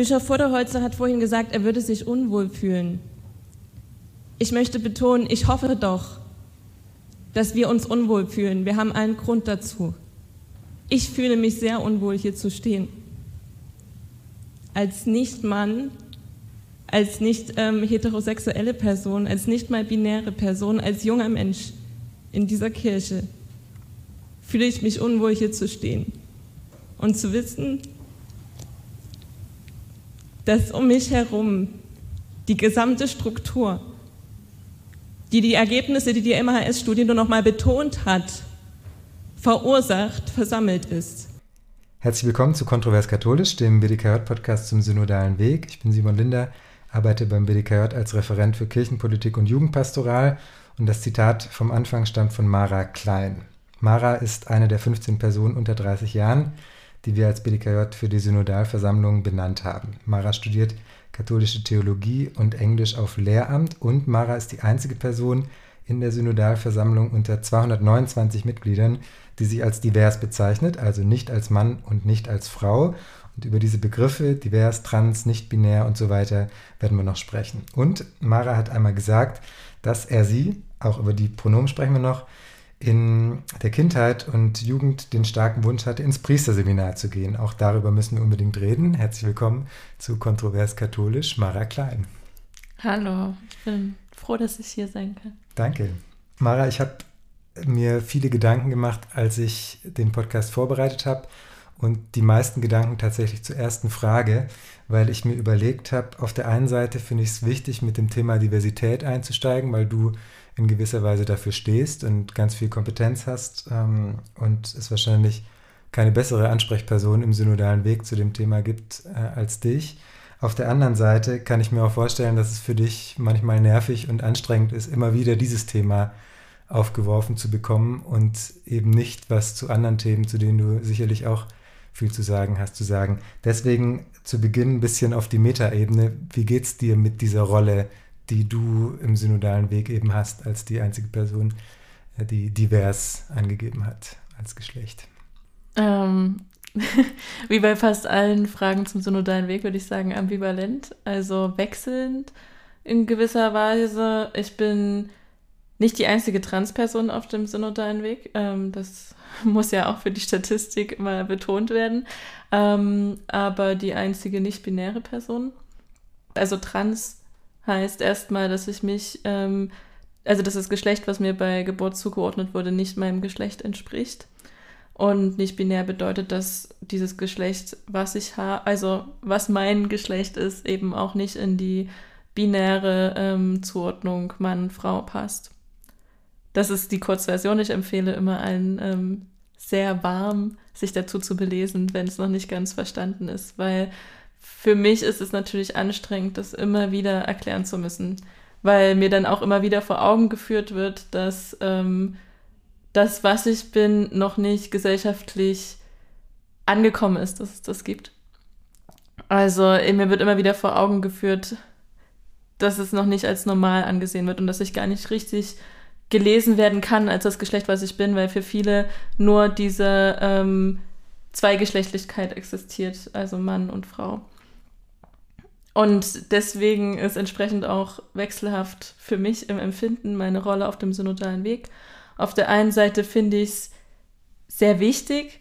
Bischof Vorderholzer hat vorhin gesagt, er würde sich unwohl fühlen. Ich möchte betonen, ich hoffe doch, dass wir uns unwohl fühlen. Wir haben einen Grund dazu. Ich fühle mich sehr unwohl, hier zu stehen. Als Nicht-Mann, als nicht ähm, heterosexuelle Person, als nicht mal binäre Person, als junger Mensch in dieser Kirche fühle ich mich unwohl, hier zu stehen und zu wissen, dass um mich herum die gesamte Struktur, die die Ergebnisse, die die MHS-Studie nur noch mal betont hat, verursacht, versammelt ist. Herzlich willkommen zu Kontrovers Katholisch, dem BDKJ-Podcast zum synodalen Weg. Ich bin Simon Linder, arbeite beim BDKJ als Referent für Kirchenpolitik und Jugendpastoral und das Zitat vom Anfang stammt von Mara Klein. Mara ist eine der 15 Personen unter 30 Jahren, die wir als BDKJ für die Synodalversammlung benannt haben. Mara studiert katholische Theologie und Englisch auf Lehramt und Mara ist die einzige Person in der Synodalversammlung unter 229 Mitgliedern, die sich als divers bezeichnet, also nicht als Mann und nicht als Frau. Und über diese Begriffe, divers, trans, nicht binär und so weiter, werden wir noch sprechen. Und Mara hat einmal gesagt, dass er sie, auch über die Pronomen sprechen wir noch, in der Kindheit und Jugend den starken Wunsch hatte, ins Priesterseminar zu gehen. Auch darüber müssen wir unbedingt reden. Herzlich willkommen zu Kontrovers Katholisch, Mara Klein. Hallo, ich bin froh, dass ich hier sein kann. Danke. Mara, ich habe mir viele Gedanken gemacht, als ich den Podcast vorbereitet habe und die meisten Gedanken tatsächlich zur ersten Frage, weil ich mir überlegt habe, auf der einen Seite finde ich es wichtig, mit dem Thema Diversität einzusteigen, weil du in gewisser Weise dafür stehst und ganz viel Kompetenz hast ähm, und es wahrscheinlich keine bessere Ansprechperson im synodalen Weg zu dem Thema gibt äh, als dich. Auf der anderen Seite kann ich mir auch vorstellen, dass es für dich manchmal nervig und anstrengend ist, immer wieder dieses Thema aufgeworfen zu bekommen und eben nicht was zu anderen Themen, zu denen du sicherlich auch viel zu sagen hast, zu sagen. Deswegen zu Beginn ein bisschen auf die Metaebene. Wie geht es dir mit dieser Rolle die du im synodalen Weg eben hast, als die einzige Person, äh, die divers angegeben hat als Geschlecht? Ähm, wie bei fast allen Fragen zum synodalen Weg würde ich sagen ambivalent, also wechselnd in gewisser Weise. Ich bin nicht die einzige Transperson auf dem synodalen Weg. Ähm, das muss ja auch für die Statistik mal betont werden. Ähm, aber die einzige nicht-binäre Person. Also trans heißt erstmal, dass ich mich, ähm, also dass das Geschlecht, was mir bei Geburt zugeordnet wurde, nicht meinem Geschlecht entspricht. Und nicht binär bedeutet, dass dieses Geschlecht, was ich habe, also was mein Geschlecht ist, eben auch nicht in die binäre ähm, Zuordnung Mann, Frau passt. Das ist die Kurzversion. Ich empfehle immer allen ähm, sehr warm, sich dazu zu belesen, wenn es noch nicht ganz verstanden ist, weil für mich ist es natürlich anstrengend, das immer wieder erklären zu müssen, weil mir dann auch immer wieder vor Augen geführt wird, dass ähm, das, was ich bin, noch nicht gesellschaftlich angekommen ist, dass es das gibt. Also mir wird immer wieder vor Augen geführt, dass es noch nicht als normal angesehen wird und dass ich gar nicht richtig gelesen werden kann als das Geschlecht, was ich bin, weil für viele nur diese ähm, Zweigeschlechtlichkeit existiert, also Mann und Frau. Und deswegen ist entsprechend auch wechselhaft für mich im Empfinden meine Rolle auf dem synodalen Weg. Auf der einen Seite finde ich es sehr wichtig,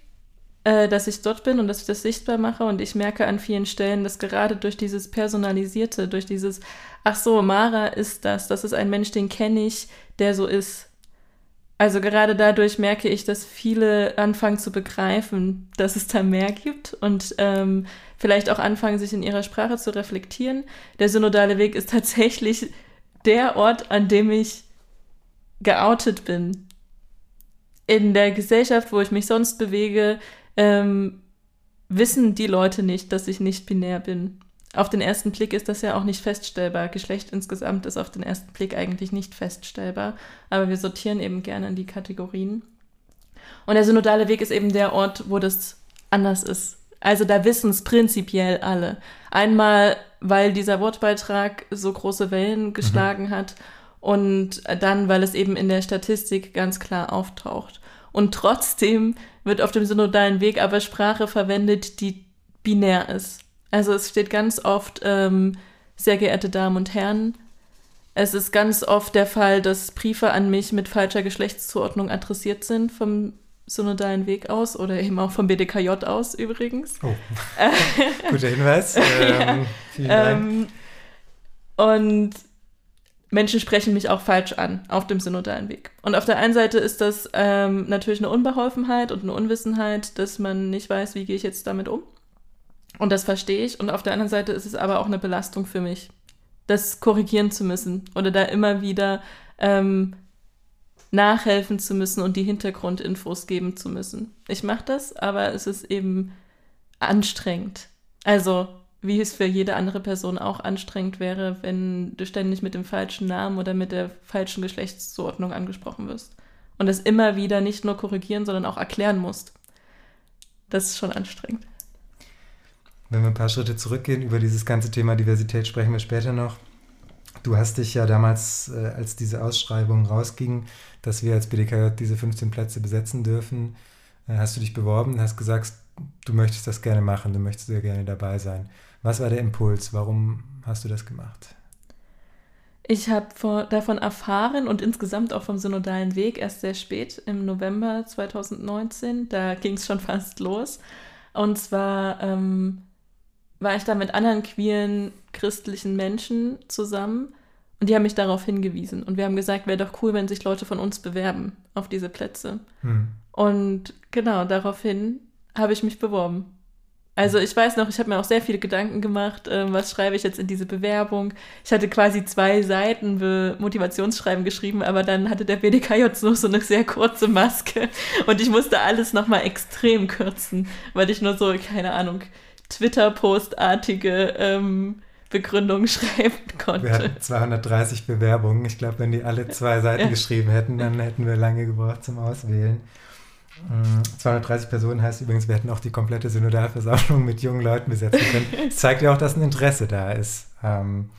äh, dass ich dort bin und dass ich das sichtbar mache. Und ich merke an vielen Stellen, dass gerade durch dieses Personalisierte, durch dieses, ach so, Mara ist das, das ist ein Mensch, den kenne ich, der so ist, also gerade dadurch merke ich, dass viele anfangen zu begreifen, dass es da mehr gibt und ähm, vielleicht auch anfangen, sich in ihrer Sprache zu reflektieren. Der synodale Weg ist tatsächlich der Ort, an dem ich geoutet bin. In der Gesellschaft, wo ich mich sonst bewege, ähm, wissen die Leute nicht, dass ich nicht binär bin auf den ersten Blick ist das ja auch nicht feststellbar. Geschlecht insgesamt ist auf den ersten Blick eigentlich nicht feststellbar, aber wir sortieren eben gerne in die Kategorien. Und der synodale Weg ist eben der Ort, wo das anders ist. Also da wissen es prinzipiell alle. Einmal, weil dieser Wortbeitrag so große Wellen mhm. geschlagen mhm. hat und dann, weil es eben in der Statistik ganz klar auftaucht. Und trotzdem wird auf dem synodalen Weg aber Sprache verwendet, die binär ist. Also es steht ganz oft, ähm, sehr geehrte Damen und Herren, es ist ganz oft der Fall, dass Briefe an mich mit falscher Geschlechtszuordnung adressiert sind vom synodalen Weg aus oder eben auch vom BDKJ aus übrigens. Oh, guter Hinweis. ähm, Dank. Ähm, und Menschen sprechen mich auch falsch an auf dem synodalen Weg. Und auf der einen Seite ist das ähm, natürlich eine Unbeholfenheit und eine Unwissenheit, dass man nicht weiß, wie gehe ich jetzt damit um. Und das verstehe ich. Und auf der anderen Seite ist es aber auch eine Belastung für mich, das korrigieren zu müssen oder da immer wieder ähm, nachhelfen zu müssen und die Hintergrundinfos geben zu müssen. Ich mache das, aber es ist eben anstrengend. Also wie es für jede andere Person auch anstrengend wäre, wenn du ständig mit dem falschen Namen oder mit der falschen Geschlechtszuordnung angesprochen wirst. Und das immer wieder nicht nur korrigieren, sondern auch erklären musst. Das ist schon anstrengend. Wenn wir ein paar Schritte zurückgehen, über dieses ganze Thema Diversität sprechen wir später noch. Du hast dich ja damals, äh, als diese Ausschreibung rausging, dass wir als BDKJ diese 15 Plätze besetzen dürfen, äh, hast du dich beworben, hast gesagt, du möchtest das gerne machen, du möchtest sehr gerne dabei sein. Was war der Impuls? Warum hast du das gemacht? Ich habe davon erfahren und insgesamt auch vom synodalen Weg erst sehr spät, im November 2019. Da ging es schon fast los. Und zwar ähm, war ich da mit anderen queeren christlichen Menschen zusammen und die haben mich darauf hingewiesen. Und wir haben gesagt, wäre doch cool, wenn sich Leute von uns bewerben auf diese Plätze. Hm. Und genau, daraufhin habe ich mich beworben. Also ich weiß noch, ich habe mir auch sehr viele Gedanken gemacht, äh, was schreibe ich jetzt in diese Bewerbung. Ich hatte quasi zwei Seiten Motivationsschreiben geschrieben, aber dann hatte der BDKJ nur so eine sehr kurze Maske und ich musste alles nochmal extrem kürzen, weil ich nur so, keine Ahnung, Twitter-Postartige ähm, Begründungen schreiben konnte. Wir hatten 230 Bewerbungen. Ich glaube, wenn die alle zwei Seiten ja. geschrieben hätten, dann hätten wir lange gebraucht zum Auswählen. 230 mm, Personen heißt übrigens, wir hätten auch die komplette Synodalversammlung mit jungen Leuten besetzen können. Das zeigt ja auch, dass ein Interesse da ist ähm,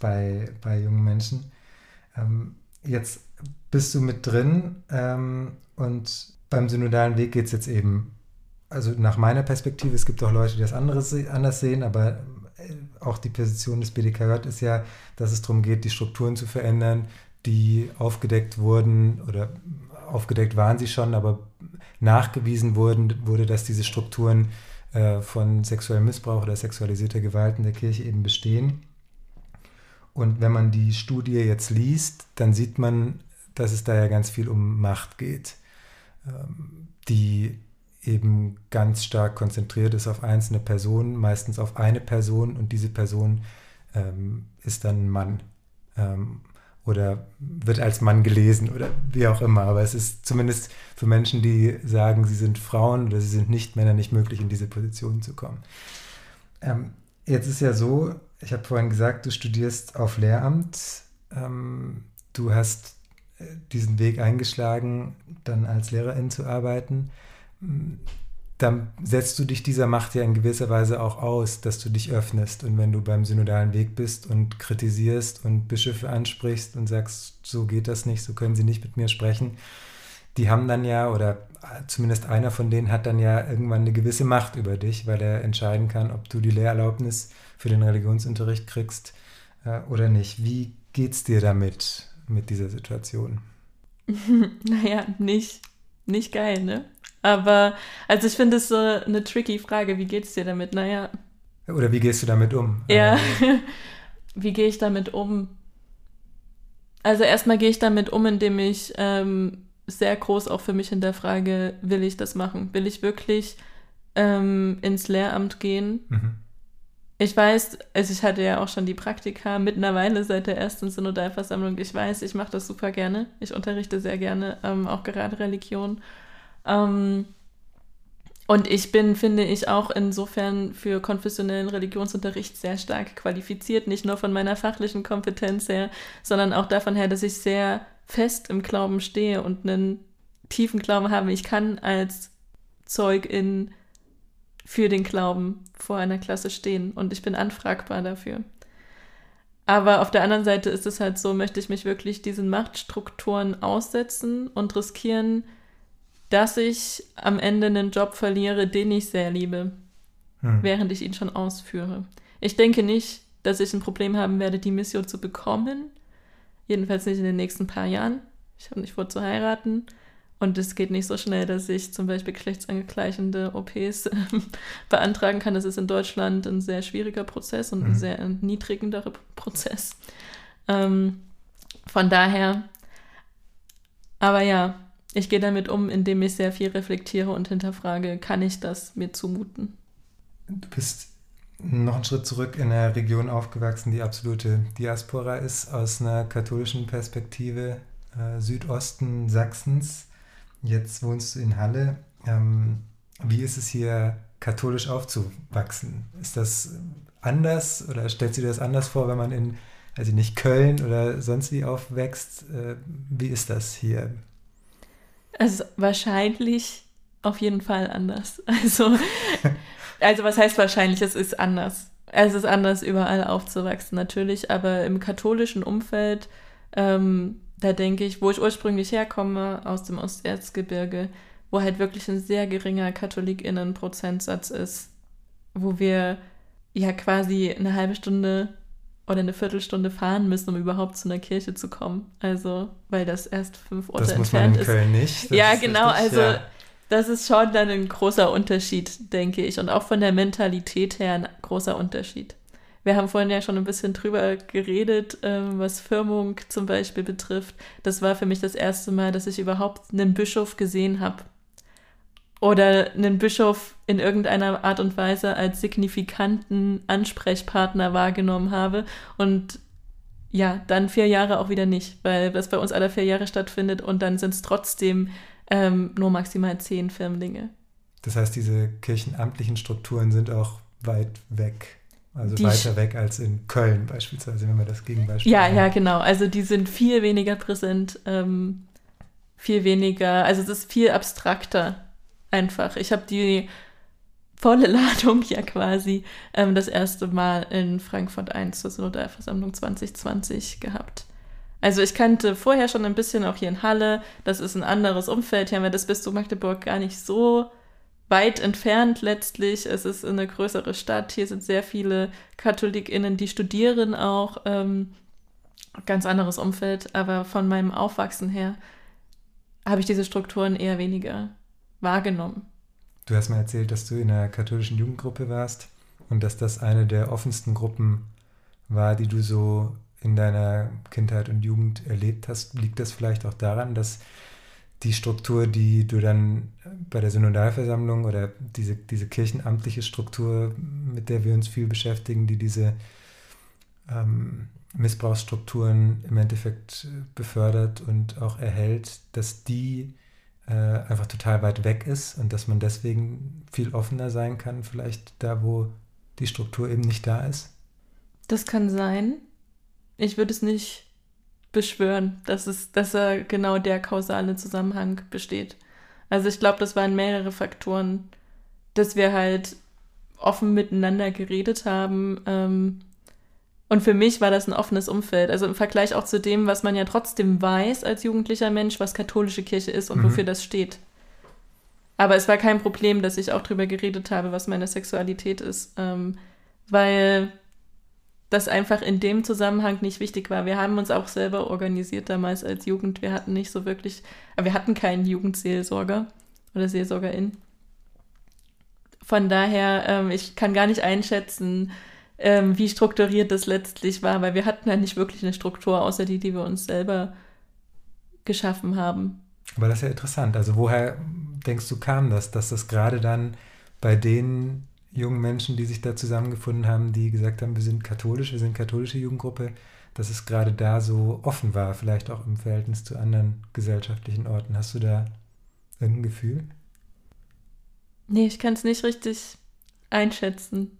bei, bei jungen Menschen. Ähm, jetzt bist du mit drin ähm, und beim synodalen Weg geht es jetzt eben, also nach meiner Perspektive, es gibt auch Leute, die das anderes, anders sehen, aber äh, auch die Position des BDKJ ist ja, dass es darum geht, die Strukturen zu verändern, die aufgedeckt wurden oder aufgedeckt waren sie schon, aber nachgewiesen wurden, wurde, dass diese Strukturen äh, von sexuellem Missbrauch oder sexualisierter Gewalt in der Kirche eben bestehen. Und wenn man die Studie jetzt liest, dann sieht man, dass es da ja ganz viel um Macht geht, ähm, die eben ganz stark konzentriert ist auf einzelne Personen, meistens auf eine Person und diese Person ähm, ist dann ein Mann. Ähm, oder wird als Mann gelesen oder wie auch immer. Aber es ist zumindest für Menschen, die sagen, sie sind Frauen oder sie sind nicht Männer, nicht möglich, in diese Position zu kommen. Ähm, jetzt ist ja so, ich habe vorhin gesagt, du studierst auf Lehramt. Ähm, du hast äh, diesen Weg eingeschlagen, dann als Lehrerin zu arbeiten dann setzt du dich dieser Macht ja in gewisser Weise auch aus, dass du dich öffnest. Und wenn du beim synodalen Weg bist und kritisierst und Bischöfe ansprichst und sagst, so geht das nicht, so können sie nicht mit mir sprechen, die haben dann ja, oder zumindest einer von denen hat dann ja irgendwann eine gewisse Macht über dich, weil er entscheiden kann, ob du die Lehrerlaubnis für den Religionsunterricht kriegst äh, oder nicht. Wie geht's dir damit, mit dieser Situation? naja, nicht, nicht geil, ne? Aber, also ich finde es so eine tricky Frage. Wie geht es dir damit? Naja. Oder wie gehst du damit um? Ja. wie gehe ich damit um? Also erstmal gehe ich damit um, indem ich ähm, sehr groß auch für mich hinterfrage, will ich das machen? Will ich wirklich ähm, ins Lehramt gehen? Mhm. Ich weiß, also ich hatte ja auch schon die Praktika mittlerweile seit der ersten Synodalversammlung. Ich weiß, ich mache das super gerne. Ich unterrichte sehr gerne, ähm, auch gerade Religion. Ähm, und ich bin, finde ich, auch insofern für konfessionellen Religionsunterricht sehr stark qualifiziert, nicht nur von meiner fachlichen Kompetenz her, sondern auch davon her, dass ich sehr fest im Glauben stehe und einen tiefen Glauben habe. Ich kann als Zeugin für den Glauben vor einer Klasse stehen und ich bin anfragbar dafür. Aber auf der anderen Seite ist es halt so, möchte ich mich wirklich diesen Machtstrukturen aussetzen und riskieren, dass ich am Ende einen Job verliere, den ich sehr liebe. hm. während ich ihn schon ausführe. Ich denke nicht, dass ich ein Problem haben werde, die Mission zu bekommen. Jedenfalls nicht in den nächsten paar Jahren. Ich habe nicht vor zu heiraten. Und es geht nicht so schnell, dass ich zum Beispiel geschlechtsangleichende OPs äh, beantragen kann. Das ist in Deutschland ein sehr schwieriger Prozess und mhm. ein sehr erniedrigenderer Prozess. Ähm, von daher, aber ja, ich gehe damit um, indem ich sehr viel reflektiere und hinterfrage, kann ich das mir zumuten? Du bist noch einen Schritt zurück in einer Region aufgewachsen, die absolute Diaspora ist, aus einer katholischen Perspektive, äh, Südosten Sachsens. Jetzt wohnst du in Halle. Ähm, wie ist es hier, katholisch aufzuwachsen? Ist das anders oder stellst du dir das anders vor, wenn man in, also nicht Köln oder sonst wie aufwächst? Äh, wie ist das hier? Also wahrscheinlich auf jeden Fall anders. Also, also was heißt wahrscheinlich, es ist anders. Es ist anders, überall aufzuwachsen, natürlich, aber im katholischen Umfeld ähm, da denke ich, wo ich ursprünglich herkomme, aus dem Osterzgebirge, wo halt wirklich ein sehr geringer KatholikInnen-Prozentsatz ist, wo wir ja quasi eine halbe Stunde oder eine Viertelstunde fahren müssen, um überhaupt zu einer Kirche zu kommen. Also, weil das erst fünf Orte das entfernt ist. Das muss man in Köln nicht. Das ja, genau. Richtig, also, ja. das ist schon dann ein großer Unterschied, denke ich. Und auch von der Mentalität her ein großer Unterschied. Wir haben vorhin ja schon ein bisschen drüber geredet, ähm, was Firmung zum Beispiel betrifft. Das war für mich das erste Mal, dass ich überhaupt einen Bischof gesehen habe. Oder einen Bischof in irgendeiner Art und Weise als signifikanten Ansprechpartner wahrgenommen habe. Und ja, dann vier Jahre auch wieder nicht, weil das bei uns alle vier Jahre stattfindet und dann sind es trotzdem ähm, nur maximal zehn Firmlinge. Das heißt, diese kirchenamtlichen Strukturen sind auch weit weg also die weiter weg als in Köln beispielsweise, wenn wir das Gegenbeispiel Ja, haben. ja, genau. Also die sind viel weniger präsent, ähm, viel weniger, also es ist viel abstrakter einfach. Ich habe die volle Ladung ja quasi ähm, das erste Mal in Frankfurt 1 zur Synodalversammlung 2020 gehabt. Also ich kannte vorher schon ein bisschen auch hier in Halle, das ist ein anderes Umfeld, hier haben wir das Bistum Magdeburg gar nicht so weit entfernt letztlich. Es ist eine größere Stadt. Hier sind sehr viele KatholikInnen, die studieren auch. Ähm, ganz anderes Umfeld. Aber von meinem Aufwachsen her habe ich diese Strukturen eher weniger wahrgenommen. Du hast mir erzählt, dass du in einer katholischen Jugendgruppe warst und dass das eine der offensten Gruppen war, die du so in deiner Kindheit und Jugend erlebt hast. Liegt das vielleicht auch daran, dass die Struktur, die du dann bei der Synodalversammlung oder diese, diese kirchenamtliche Struktur, mit der wir uns viel beschäftigen, die diese ähm, Missbrauchsstrukturen im Endeffekt befördert und auch erhält, dass die äh, einfach total weit weg ist und dass man deswegen viel offener sein kann, vielleicht da, wo die Struktur eben nicht da ist? Das kann sein. Ich würde es nicht beschwören, dass, es, dass er genau der kausale Zusammenhang besteht. Also ich glaube, das waren mehrere Faktoren, dass wir halt offen miteinander geredet haben. Ähm, und für mich war das ein offenes Umfeld. Also im Vergleich auch zu dem, was man ja trotzdem weiß als jugendlicher Mensch, was katholische Kirche ist und mhm. wofür das steht. Aber es war kein Problem, dass ich auch drüber geredet habe, was meine Sexualität ist. Ähm, weil das einfach in dem Zusammenhang nicht wichtig war. Wir haben uns auch selber organisiert damals als Jugend. Wir hatten nicht so wirklich, wir hatten keinen Jugendseelsorger oder Seelsorgerin. Von daher, ähm, ich kann gar nicht einschätzen, ähm, wie strukturiert das letztlich war, weil wir hatten ja nicht wirklich eine Struktur, außer die, die wir uns selber geschaffen haben. Aber das ist ja interessant. Also woher denkst du kam das, dass das gerade dann bei denen jungen Menschen, die sich da zusammengefunden haben, die gesagt haben, wir sind katholisch, wir sind katholische Jugendgruppe, dass es gerade da so offen war, vielleicht auch im Verhältnis zu anderen gesellschaftlichen Orten. Hast du da ein Gefühl? Nee, ich kann es nicht richtig einschätzen.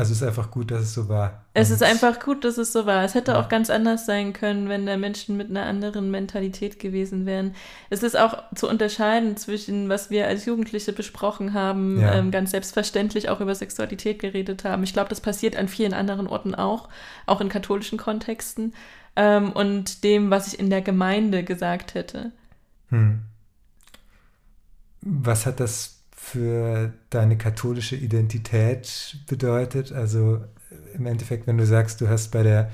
Also es ist einfach gut, dass es so war. Es ist einfach gut, dass es so war. Es hätte ja. auch ganz anders sein können, wenn da Menschen mit einer anderen Mentalität gewesen wären. Es ist auch zu unterscheiden zwischen, was wir als Jugendliche besprochen haben, ja. ähm, ganz selbstverständlich auch über Sexualität geredet haben. Ich glaube, das passiert an vielen anderen Orten auch, auch in katholischen Kontexten. Ähm, und dem, was ich in der Gemeinde gesagt hätte. Hm. Was hat das für deine katholische Identität bedeutet. Also im Endeffekt, wenn du sagst, du hast bei der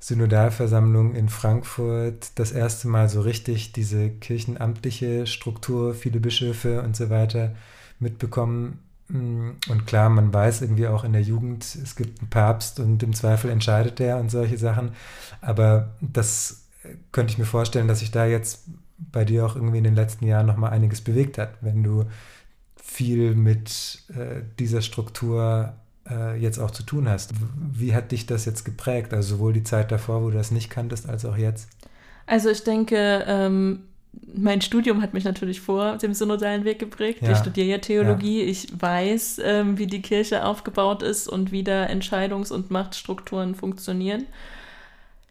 Synodalversammlung in Frankfurt das erste Mal so richtig diese kirchenamtliche Struktur, viele Bischöfe und so weiter mitbekommen. Und klar, man weiß irgendwie auch in der Jugend, es gibt einen Papst und im Zweifel entscheidet der und solche Sachen. Aber das könnte ich mir vorstellen, dass sich da jetzt bei dir auch irgendwie in den letzten Jahren nochmal einiges bewegt hat, wenn du viel mit äh, dieser Struktur äh, jetzt auch zu tun hast. Wie hat dich das jetzt geprägt? Also sowohl die Zeit davor, wo du das nicht kanntest, als auch jetzt? Also ich denke, ähm, mein Studium hat mich natürlich vor dem synodalen Weg geprägt. Ja. Ich studiere ja Theologie. Ja. Ich weiß, ähm, wie die Kirche aufgebaut ist und wie da Entscheidungs- und Machtstrukturen funktionieren.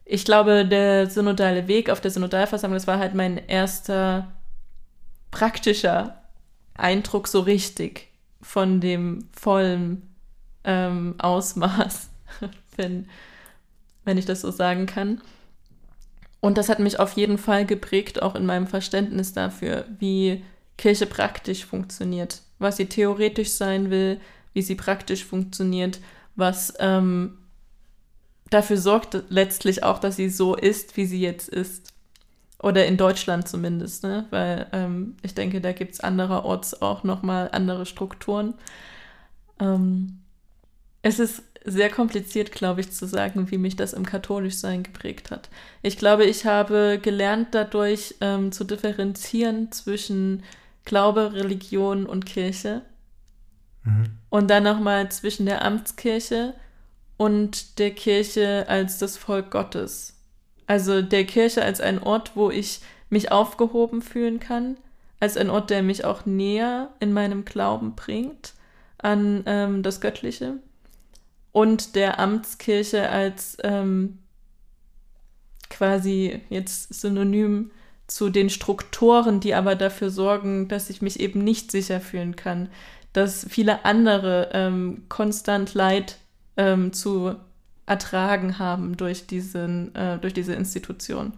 Ich glaube, der synodale Weg auf der Synodalversammlung, das war halt mein erster praktischer Eindruck so richtig von dem vollen ähm, Ausmaß, wenn, wenn ich das so sagen kann. Und das hat mich auf jeden Fall geprägt, auch in meinem Verständnis dafür, wie Kirche praktisch funktioniert, was sie theoretisch sein will, wie sie praktisch funktioniert, was ähm, dafür sorgt letztlich auch, dass sie so ist, wie sie jetzt ist. Oder in Deutschland zumindest, ne? weil ähm, ich denke, da gibt es andererorts auch nochmal andere Strukturen. Ähm, es ist sehr kompliziert, glaube ich, zu sagen, wie mich das im Katholischsein geprägt hat. Ich glaube, ich habe gelernt dadurch ähm, zu differenzieren zwischen Glaube, Religion und Kirche. Mhm. Und dann nochmal zwischen der Amtskirche und der Kirche als das Volk Gottes. Also der Kirche als ein Ort, wo ich mich aufgehoben fühlen kann, als ein Ort, der mich auch näher in meinem Glauben bringt an ähm, das Göttliche und der Amtskirche als ähm, quasi jetzt synonym zu den Strukturen, die aber dafür sorgen, dass ich mich eben nicht sicher fühlen kann, dass viele andere ähm, konstant Leid ähm, zu ertragen haben durch, diesen, äh, durch diese Institution.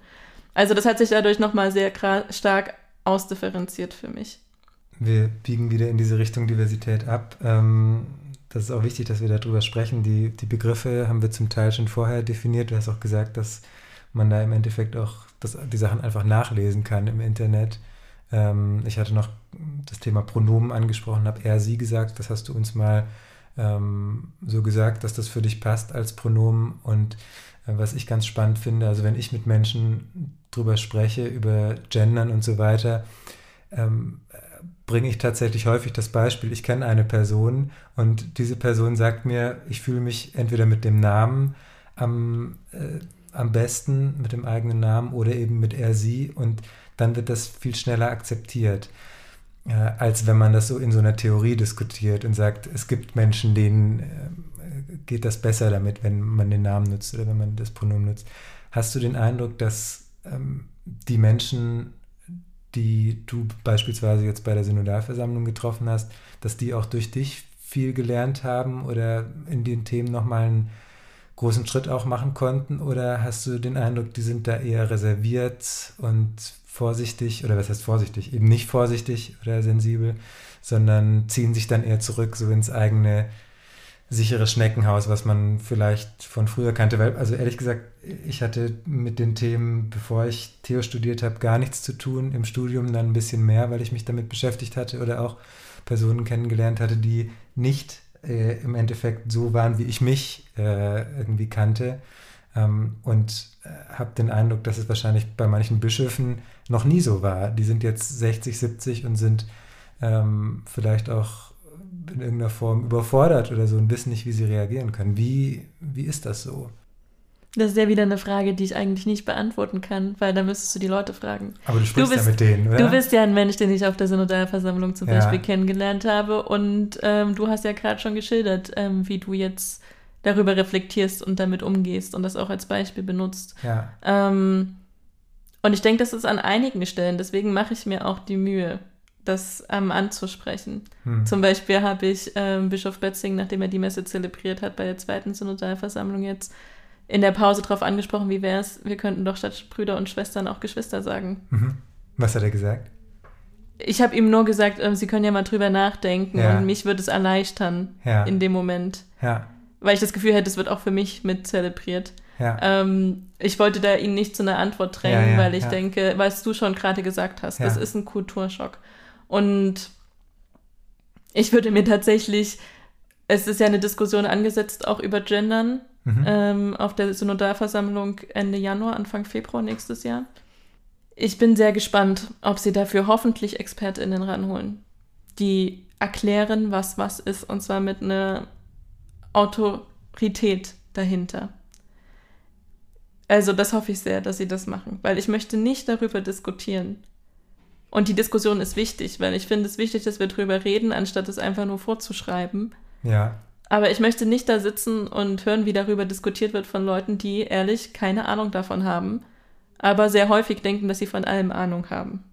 Also das hat sich dadurch nochmal sehr stark ausdifferenziert für mich. Wir biegen wieder in diese Richtung Diversität ab. Ähm, das ist auch wichtig, dass wir darüber sprechen. Die, die Begriffe haben wir zum Teil schon vorher definiert. Du hast auch gesagt, dass man da im Endeffekt auch das, die Sachen einfach nachlesen kann im Internet. Ähm, ich hatte noch das Thema Pronomen angesprochen, habe er, sie gesagt. Das hast du uns mal ähm, so gesagt, dass das für dich passt als Pronomen. Und äh, was ich ganz spannend finde, also wenn ich mit Menschen drüber spreche, über Gendern und so weiter, ähm, bringe ich tatsächlich häufig das Beispiel, ich kenne eine Person und diese Person sagt mir, ich fühle mich entweder mit dem Namen am, äh, am besten, mit dem eigenen Namen oder eben mit er, sie und dann wird das viel schneller akzeptiert, äh, als wenn man das so in so einer Theorie diskutiert und sagt, es gibt Menschen, denen äh, geht das besser damit, wenn man den Namen nutzt oder wenn man das Pronomen nutzt. Hast du den Eindruck, dass ähm, die Menschen die du beispielsweise jetzt bei der Synodalversammlung getroffen hast, dass die auch durch dich viel gelernt haben oder in den Themen nochmal einen großen Schritt auch machen konnten? Oder hast du den Eindruck, die sind da eher reserviert und vorsichtig, oder was heißt vorsichtig? Eben nicht vorsichtig oder sensibel, sondern ziehen sich dann eher zurück, so ins eigene sichere Schneckenhaus, was man vielleicht von früher kannte. Weil, also ehrlich gesagt, ich hatte mit den Themen, bevor ich Theo studiert habe, gar nichts zu tun. Im Studium dann ein bisschen mehr, weil ich mich damit beschäftigt hatte oder auch Personen kennengelernt hatte, die nicht äh, im Endeffekt so waren, wie ich mich äh, irgendwie kannte. Ähm, und äh, habe den Eindruck, dass es wahrscheinlich bei manchen Bischöfen noch nie so war. Die sind jetzt 60, 70 und sind ähm, vielleicht auch in irgendeiner Form überfordert oder so und wissen nicht, wie sie reagieren können. Wie, wie ist das so? Das ist ja wieder eine Frage, die ich eigentlich nicht beantworten kann, weil da müsstest du die Leute fragen. Aber du sprichst du bist, ja mit denen, oder? Du bist ja ein Mensch, den ich auf der Synodalversammlung zum ja. Beispiel kennengelernt habe. Und ähm, du hast ja gerade schon geschildert, ähm, wie du jetzt darüber reflektierst und damit umgehst und das auch als Beispiel benutzt. Ja. Ähm, und ich denke, das ist an einigen Stellen. Deswegen mache ich mir auch die Mühe, das ähm, anzusprechen. Hm. Zum Beispiel habe ich ähm, Bischof Betzing, nachdem er die Messe zelebriert hat, bei der zweiten Synodalversammlung jetzt in der Pause darauf angesprochen, wie wäre es, wir könnten doch statt Brüder und Schwestern auch Geschwister sagen. Mhm. Was hat er gesagt? ich habe ihm nur gesagt, äh, sie können ja mal drüber nachdenken Ja. und mich würde es erleichtern Ja. in dem Moment. Ja, Weil ich das Gefühl hätte, es wird auch für mich mit zelebriert. ja, Ähm, ich wollte da ihn nicht zu einer Antwort drängen, Ja, ja, weil ich denke, was du schon gerade gesagt hast, das ist ein Kulturschock. Und ich würde mir tatsächlich, es ist ja eine Diskussion angesetzt, auch über Gendern mhm. ähm, auf der Synodalversammlung Ende Januar, Anfang Februar nächstes Jahr. Ich bin sehr gespannt, ob sie dafür hoffentlich ExpertInnen ranholen, die erklären, was was ist, und zwar mit einer Autorität dahinter. Also das hoffe ich sehr, dass sie das machen, weil ich möchte nicht darüber diskutieren. Und die Diskussion ist wichtig, weil ich finde es wichtig, dass wir darüber reden, anstatt es einfach nur vorzuschreiben. ja, Aber ich möchte nicht da sitzen und hören, wie darüber diskutiert wird von Leuten, die ehrlich keine Ahnung davon haben, aber sehr häufig denken, dass sie von allem Ahnung haben.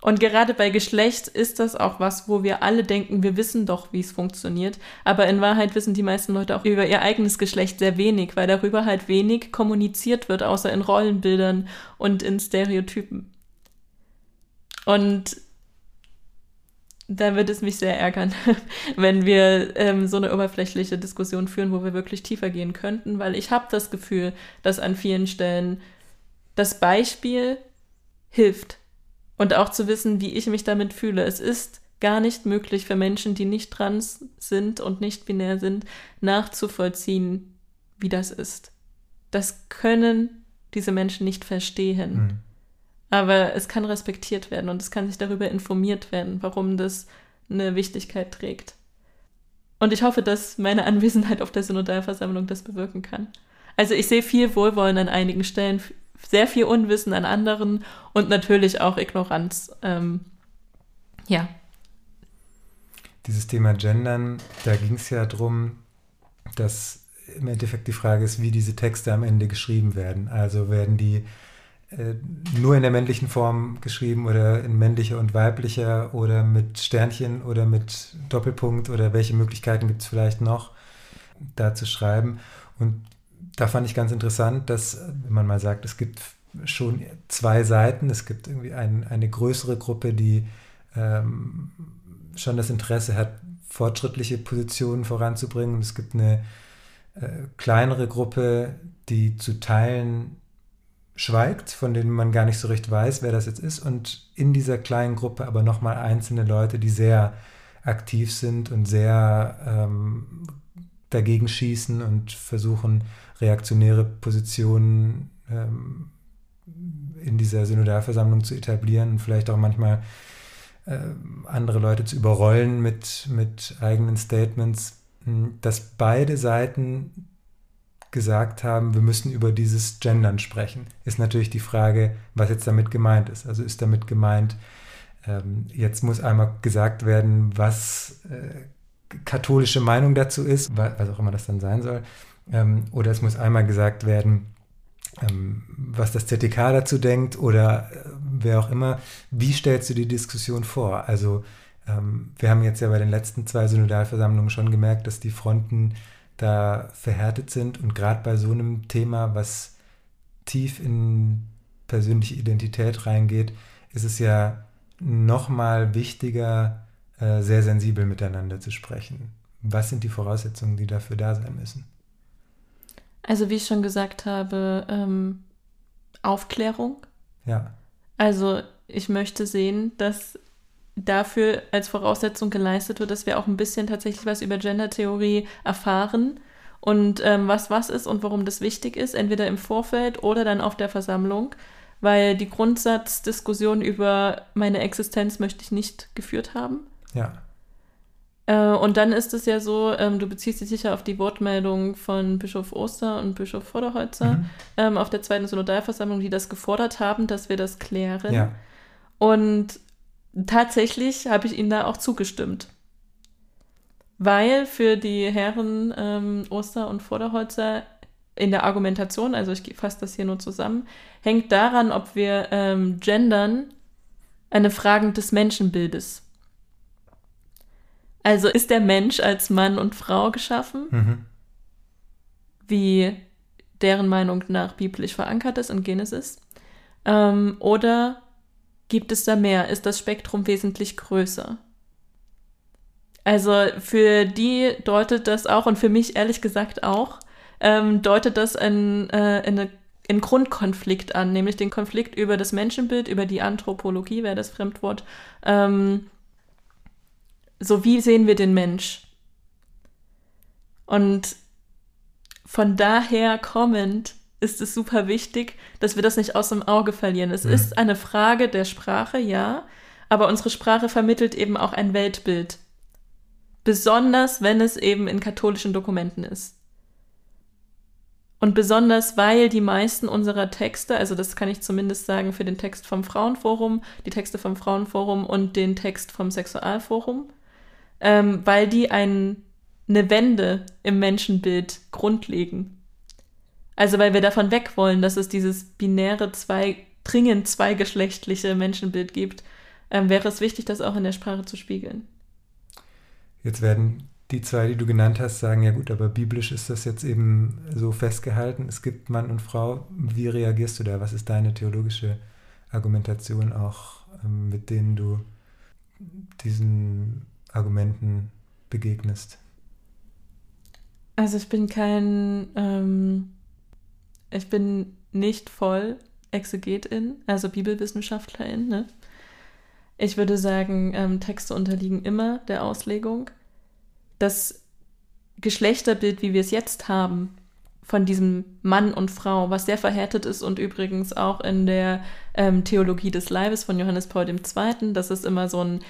Und gerade bei Geschlecht ist das auch was, wo wir alle denken, wir wissen doch, wie es funktioniert. Aber in Wahrheit wissen die meisten Leute auch über ihr eigenes Geschlecht sehr wenig, weil darüber halt wenig kommuniziert wird, außer in Rollenbildern und in Stereotypen. Und da wird es mich sehr ärgern, wenn wir ähm, so eine oberflächliche Diskussion führen, wo wir wirklich tiefer gehen könnten, weil ich habe das Gefühl, dass an vielen Stellen das Beispiel hilft und auch zu wissen, wie ich mich damit fühle. Es ist gar nicht möglich für Menschen, die nicht trans sind und nicht binär sind, nachzuvollziehen, wie das ist. Das können diese Menschen nicht verstehen. mhm. Aber es kann respektiert werden und es kann sich darüber informiert werden, warum das eine Wichtigkeit trägt. Und ich hoffe, dass meine Anwesenheit auf der Synodalversammlung das bewirken kann. Also ich sehe viel Wohlwollen an einigen Stellen, sehr viel Unwissen an anderen und natürlich auch Ignoranz. Ähm, ja, dieses Thema Gendern, da ging es ja darum, dass im Endeffekt die Frage ist, wie diese Texte am Ende geschrieben werden. Also werden die äh, nur in der männlichen Form geschrieben oder in männlicher und weiblicher oder mit Sternchen oder mit Doppelpunkt oder welche Möglichkeiten gibt es vielleicht noch, da zu schreiben. Und da fand ich ganz interessant, dass, wenn man mal sagt, es gibt schon zwei Seiten, es gibt irgendwie ein, eine größere Gruppe, die ähm, schon das Interesse hat, fortschrittliche Positionen voranzubringen. Und es gibt eine äh, kleinere Gruppe, die zu Teilen schweigt, von denen man gar nicht so recht weiß, wer das jetzt ist. Und in dieser kleinen Gruppe aber nochmal einzelne Leute, die sehr aktiv sind und sehr ähm, dagegen schießen und versuchen, reaktionäre Positionen ähm, in dieser Synodalversammlung zu etablieren und vielleicht auch manchmal äh, andere Leute zu überrollen mit, mit eigenen Statements, mh, dass beide Seiten gesagt haben, wir müssen über dieses Gendern sprechen, ist natürlich die Frage, was jetzt damit gemeint ist. Also ist damit gemeint, ähm, jetzt muss einmal gesagt werden, was äh, katholische Meinung dazu ist, wa- was auch immer das dann sein soll, ähm, oder es muss einmal gesagt werden, ähm, was das ZTK dazu denkt oder äh, wer auch immer. Wie stellst du die Diskussion vor? Also ähm, wir haben jetzt ja bei den letzten zwei Synodalversammlungen schon gemerkt, dass die Fronten da verhärtet sind und gerade bei so einem Thema, was tief in persönliche Identität reingeht, ist es ja noch mal wichtiger, äh, sehr sensibel miteinander zu sprechen. Was sind die Voraussetzungen, die dafür da sein müssen? also wie ich schon gesagt habe, ähm, Aufklärung. Ja, Also ich möchte sehen, dass dafür als Voraussetzung geleistet wird, dass wir auch ein bisschen tatsächlich was über Gendertheorie erfahren und ähm, was was ist und warum das wichtig ist, entweder im Vorfeld oder dann auf der Versammlung, weil die Grundsatzdiskussion über meine Existenz möchte ich nicht geführt haben. Ja, Äh, und dann ist es ja so, ähm, du beziehst dich sicher auf die Wortmeldung von Bischof Oster und Bischof Vorderholzer Mhm. ähm, auf der zweiten Synodalversammlung, die das gefordert haben, dass wir das klären. ja, Und tatsächlich habe ich ihnen da auch zugestimmt. Weil für die Herren ähm, Oster und Vorderholzer in der Argumentation, also ich fasse das hier nur zusammen, hängt daran, ob wir ähm, gendern, eine Frage des Menschenbildes. Also ist der Mensch als Mann und Frau geschaffen, mhm. wie deren Meinung nach biblisch verankert ist in Genesis, ähm, oder gibt es da mehr? Ist das Spektrum wesentlich größer? Also für die deutet das auch und für mich ehrlich gesagt auch, ähm, deutet das in, äh, in eine einen Grundkonflikt an, nämlich den Konflikt über das Menschenbild, über die Anthropologie, wäre das Fremdwort. Ähm, so wie sehen wir den Mensch? Und von daher kommend ist es super wichtig, dass wir das nicht aus dem Auge verlieren. Es mhm. ist eine Frage der Sprache, ja, aber unsere Sprache vermittelt eben auch ein Weltbild. Besonders wenn es eben in katholischen Dokumenten ist. Und besonders, weil die meisten unserer Texte, also das kann ich zumindest sagen für den Text vom Frauenforum, die Texte vom Frauenforum und den Text vom Sexualforum, ähm, weil die ein, eine Wende im Menschenbild grundlegen. Also weil wir davon weg wollen, dass es dieses binäre, zwei, dringend zweigeschlechtliche Menschenbild gibt, ähm, wäre es wichtig, das auch in der Sprache zu spiegeln. Jetzt werden die zwei, die du genannt hast, sagen, ja gut, aber biblisch ist das jetzt eben so festgehalten. Es gibt Mann und Frau. Wie reagierst du da? Was ist deine theologische Argumentation auch, ähm, mit denen du diesen Argumenten begegnest? Also ich bin kein, ähm, ich bin nicht voll Exegetin, also Bibelwissenschaftlerin. Ne? Ich würde sagen, ähm, Texte unterliegen immer der Auslegung das Geschlechterbild, wie wir es jetzt haben, von diesem Mann und Frau, was sehr verhärtet ist und übrigens auch in der ähm, Theologie des Leibes von Johannes Paul II. Das ist immer so ein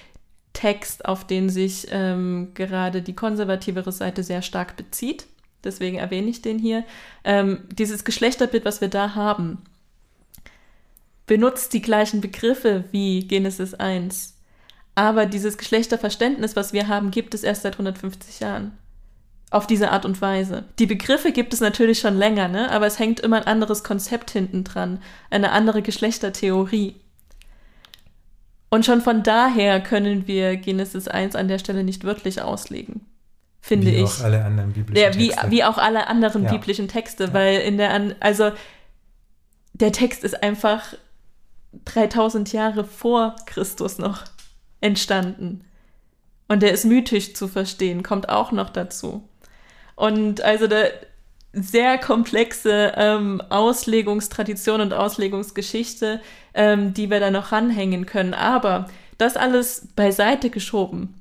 Text, auf den sich ähm, gerade die konservativere Seite sehr stark bezieht. Deswegen erwähne ich den hier. Ähm, dieses Geschlechterbild, was wir da haben, benutzt die gleichen Begriffe wie Genesis 1 aber dieses Geschlechterverständnis, was wir haben, gibt es erst seit 150 Jahren. Auf diese Art und Weise. Die Begriffe gibt es natürlich schon länger, ne? aber es hängt immer ein anderes Konzept hinten dran, eine andere Geschlechtertheorie. Und schon von daher können wir Genesis 1 an der Stelle nicht wirklich auslegen. Finde wie ich. Wie auch alle anderen biblischen ja, wie, Texte. Wie auch alle anderen ja. biblischen Texte, ja. weil in der, also der Text ist einfach 3000 Jahre vor Christus noch entstanden. Und der ist mythisch zu verstehen, kommt auch noch dazu. Und also der sehr komplexe ähm, Auslegungstradition und Auslegungsgeschichte, ähm, die wir da noch ranhängen können. Aber das alles beiseite geschoben,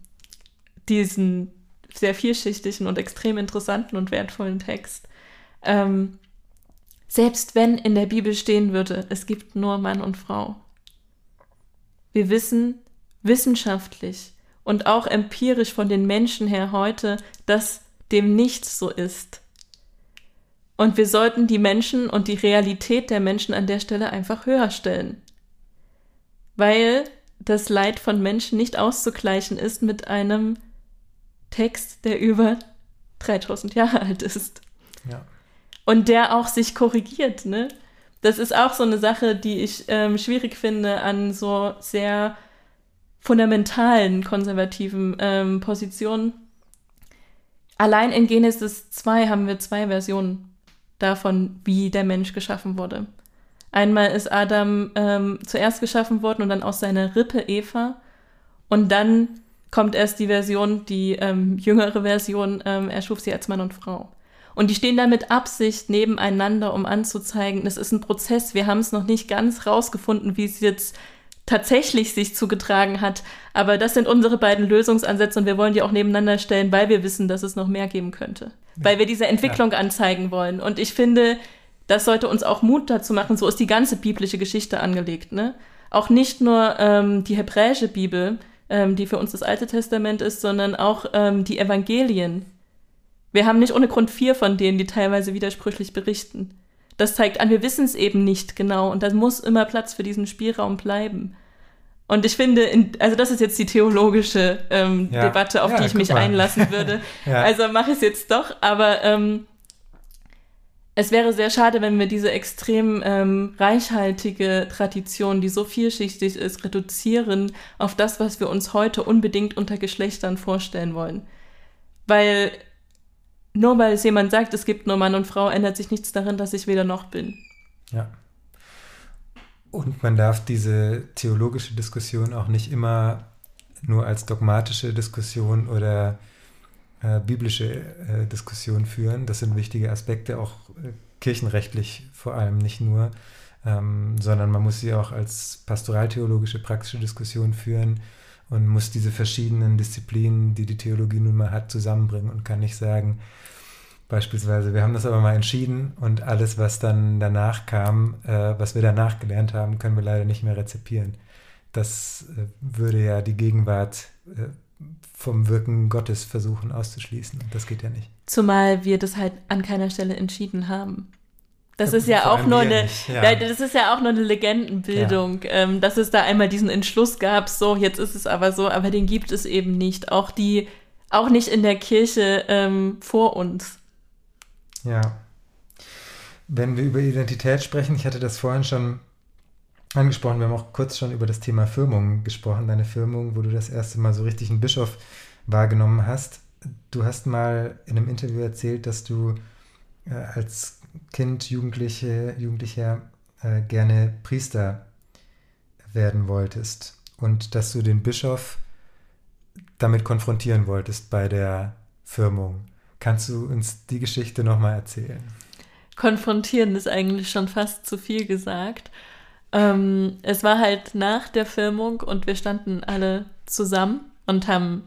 diesen sehr vielschichtigen und extrem interessanten und wertvollen Text. Ähm, selbst wenn in der Bibel stehen würde, es gibt nur Mann und Frau. Wir wissen, wissenschaftlich und auch empirisch von den Menschen her heute, dass dem nicht so ist. Und wir sollten die Menschen und die Realität der Menschen an der Stelle einfach höher stellen. Weil das Leid von Menschen nicht auszugleichen ist mit einem Text, der über 3000 Jahre alt ist. Ja. Und der auch sich korrigiert, ne? Das ist auch so eine Sache, die ich ähm, schwierig finde an so sehr fundamentalen konservativen ähm, Positionen. Allein in Genesis 2 haben wir zwei Versionen davon, wie der Mensch geschaffen wurde. Einmal ist Adam ähm, zuerst geschaffen worden und dann aus seiner Rippe Eva. Und dann kommt erst die Version, die ähm, jüngere Version, ähm, er schuf sie als Mann und Frau. Und die stehen da mit Absicht nebeneinander, um anzuzeigen, das ist ein Prozess. Wir haben es noch nicht ganz rausgefunden, wie es jetzt tatsächlich sich zugetragen hat. Aber das sind unsere beiden Lösungsansätze und wir wollen die auch nebeneinander stellen, weil wir wissen, dass es noch mehr geben könnte. Weil wir diese Entwicklung ja. anzeigen wollen. Und ich finde, das sollte uns auch Mut dazu machen. So ist die ganze biblische Geschichte angelegt. Ne? Auch nicht nur ähm, die hebräische Bibel, ähm, die für uns das Alte Testament ist, sondern auch ähm, die Evangelien. Wir haben nicht ohne Grund vier von denen, die teilweise widersprüchlich berichten das zeigt an, wir wissen es eben nicht genau und da muss immer Platz für diesen Spielraum bleiben. Und ich finde, in, also das ist jetzt die theologische ähm, ja. Debatte, auf ja, die ich mich mal. einlassen würde. ja. Also mache ich es jetzt doch, aber ähm, es wäre sehr schade, wenn wir diese extrem ähm, reichhaltige Tradition, die so vielschichtig ist, reduzieren auf das, was wir uns heute unbedingt unter Geschlechtern vorstellen wollen. Weil nur weil es jemand sagt, es gibt nur Mann und Frau, ändert sich nichts daran, dass ich weder noch bin. Ja. Und man darf diese theologische Diskussion auch nicht immer nur als dogmatische Diskussion oder äh, biblische äh, Diskussion führen. Das sind wichtige Aspekte, auch äh, kirchenrechtlich vor allem nicht nur, ähm, sondern man muss sie auch als pastoraltheologische, praktische Diskussion führen und muss diese verschiedenen Disziplinen, die die Theologie nun mal hat, zusammenbringen und kann nicht sagen, beispielsweise, wir haben das aber mal entschieden und alles, was dann danach kam, äh, was wir danach gelernt haben, können wir leider nicht mehr rezipieren. Das äh, würde ja die Gegenwart äh, vom Wirken Gottes versuchen auszuschließen. Und das geht ja nicht. Zumal wir das halt an keiner Stelle entschieden haben. Das ist ja auch nur eine, ja. das ist ja auch nur eine Legendenbildung, ja. ähm, dass es da einmal diesen Entschluss gab, so, jetzt ist es aber so, aber den gibt es eben nicht. Auch die, auch nicht in der Kirche ähm, vor uns. Ja. Wenn wir über Identität sprechen, ich hatte das vorhin schon angesprochen, wir haben auch kurz schon über das Thema Firmung gesprochen, deine Firmung, wo du das erste Mal so richtig einen Bischof wahrgenommen hast. Du hast mal in einem Interview erzählt, dass du äh, als Kind, Jugendliche, Jugendlicher äh, gerne Priester werden wolltest und dass du den Bischof damit konfrontieren wolltest bei der Firmung. Kannst du uns die Geschichte nochmal erzählen? Konfrontieren ist eigentlich schon fast zu viel gesagt. Ähm, es war halt nach der Firmung und wir standen alle zusammen und haben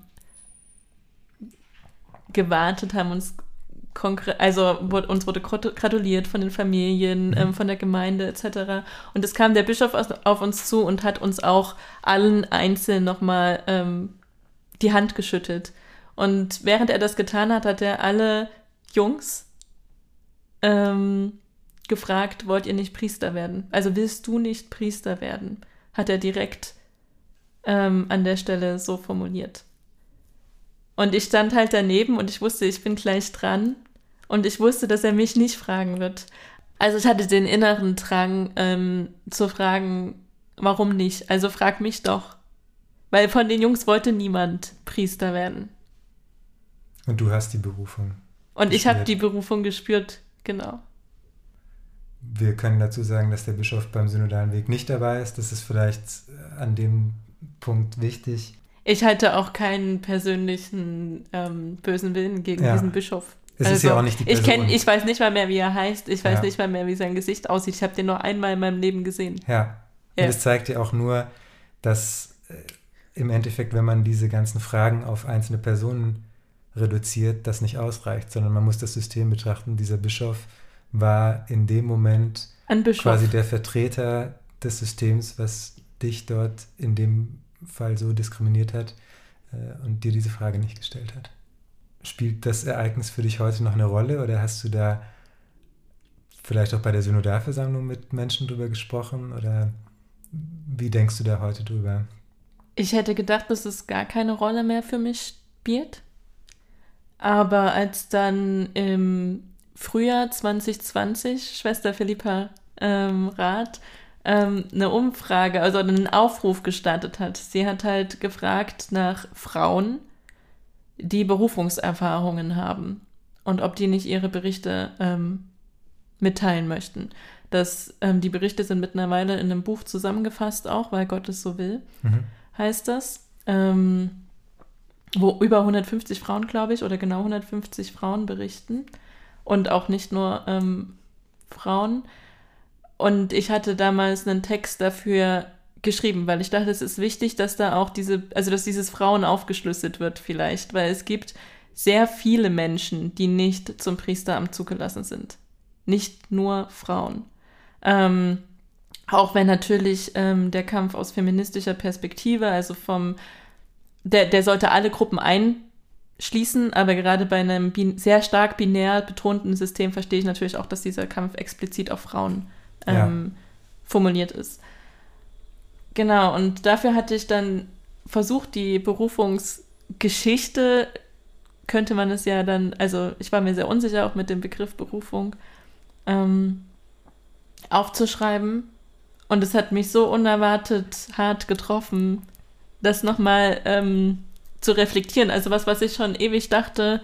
gewartet, haben uns konkret, also uns wurde gratuliert von den Familien, mhm. ähm, von der Gemeinde etc. Und es kam der Bischof aus, auf uns zu und hat uns auch allen einzeln nochmal ähm, die Hand geschüttelt. Und während er das getan hat, hat er alle Jungs ähm, gefragt, wollt ihr nicht Priester werden? Also willst du nicht Priester werden? Hat er direkt ähm, an der Stelle so formuliert. Und ich stand halt daneben und ich wusste, ich bin gleich dran. Und ich wusste, dass er mich nicht fragen wird. Also ich hatte den inneren Drang ähm, zu fragen, warum nicht? Also frag mich doch. Weil von den Jungs wollte niemand Priester werden. Und du hast die Berufung. Und ich habe die Berufung gespürt, genau. Wir können dazu sagen, dass der Bischof beim synodalen Weg nicht dabei ist. Das ist vielleicht an dem Punkt wichtig. Ich hatte auch keinen persönlichen ähm, bösen Willen gegen ja. diesen Bischof. Es also, ist ja also, auch nicht die Person. Ich, kenn, ich weiß nicht mal mehr, wie er heißt. Ich weiß ja. nicht mal mehr, wie sein Gesicht aussieht. Ich habe den nur einmal in meinem Leben gesehen. Ja. ja. Und es zeigt ja auch nur, dass äh, im Endeffekt, wenn man diese ganzen Fragen auf einzelne Personen reduziert, das nicht ausreicht, sondern man muss das System betrachten. Dieser Bischof war in dem Moment quasi der Vertreter des Systems, was dich dort in dem Fall so diskriminiert hat äh, und dir diese Frage nicht gestellt hat. Spielt das Ereignis für dich heute noch eine Rolle oder hast du da vielleicht auch bei der Synodalversammlung mit Menschen drüber gesprochen oder wie denkst du da heute drüber? Ich hätte gedacht, dass es gar keine Rolle mehr für mich spielt. Aber als dann im Frühjahr 2020 Schwester Philippa ähm, Rath ähm, eine Umfrage, also einen Aufruf gestartet hat. Sie hat halt gefragt nach Frauen, die Berufungserfahrungen haben und ob die nicht ihre Berichte ähm, mitteilen möchten. Das, ähm, die Berichte sind mittlerweile in einem Buch zusammengefasst, auch weil Gott es so will, mhm. heißt das. Ähm, wo über 150 Frauen, glaube ich, oder genau 150 Frauen berichten. Und auch nicht nur ähm, Frauen. Und ich hatte damals einen Text dafür geschrieben, weil ich dachte, es ist wichtig, dass da auch diese, also dass dieses Frauen aufgeschlüsselt wird vielleicht, weil es gibt sehr viele Menschen, die nicht zum Priesteramt zugelassen sind. Nicht nur Frauen. Ähm, auch wenn natürlich ähm, der Kampf aus feministischer Perspektive, also vom, der, der sollte alle Gruppen einschließen, aber gerade bei einem sehr stark binär betonten System verstehe ich natürlich auch, dass dieser Kampf explizit auf Frauen ähm, ja. formuliert ist. Genau, und dafür hatte ich dann versucht, die Berufungsgeschichte, könnte man es ja dann, also ich war mir sehr unsicher auch mit dem Begriff Berufung, ähm, aufzuschreiben. Und es hat mich so unerwartet hart getroffen, das nochmal ähm, zu reflektieren. Also was, was ich schon ewig dachte,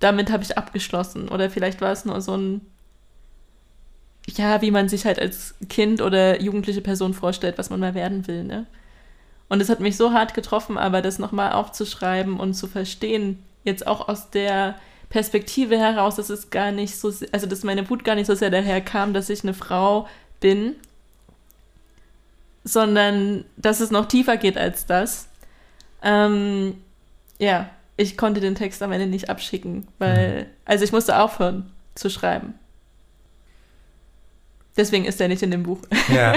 damit habe ich abgeschlossen. Oder vielleicht war es nur so ein ja, wie man sich halt als Kind oder jugendliche Person vorstellt, was man mal werden will, ne? Und es hat mich so hart getroffen, aber das nochmal aufzuschreiben und zu verstehen, jetzt auch aus der Perspektive heraus, dass es gar nicht so, also dass meine Wut gar nicht so sehr daher kam, dass ich eine Frau bin, sondern dass es noch tiefer geht als das. Ähm, ja, ich konnte den Text am Ende nicht abschicken, weil, mhm. also ich musste aufhören zu schreiben. Deswegen ist er nicht in dem Buch. Ja.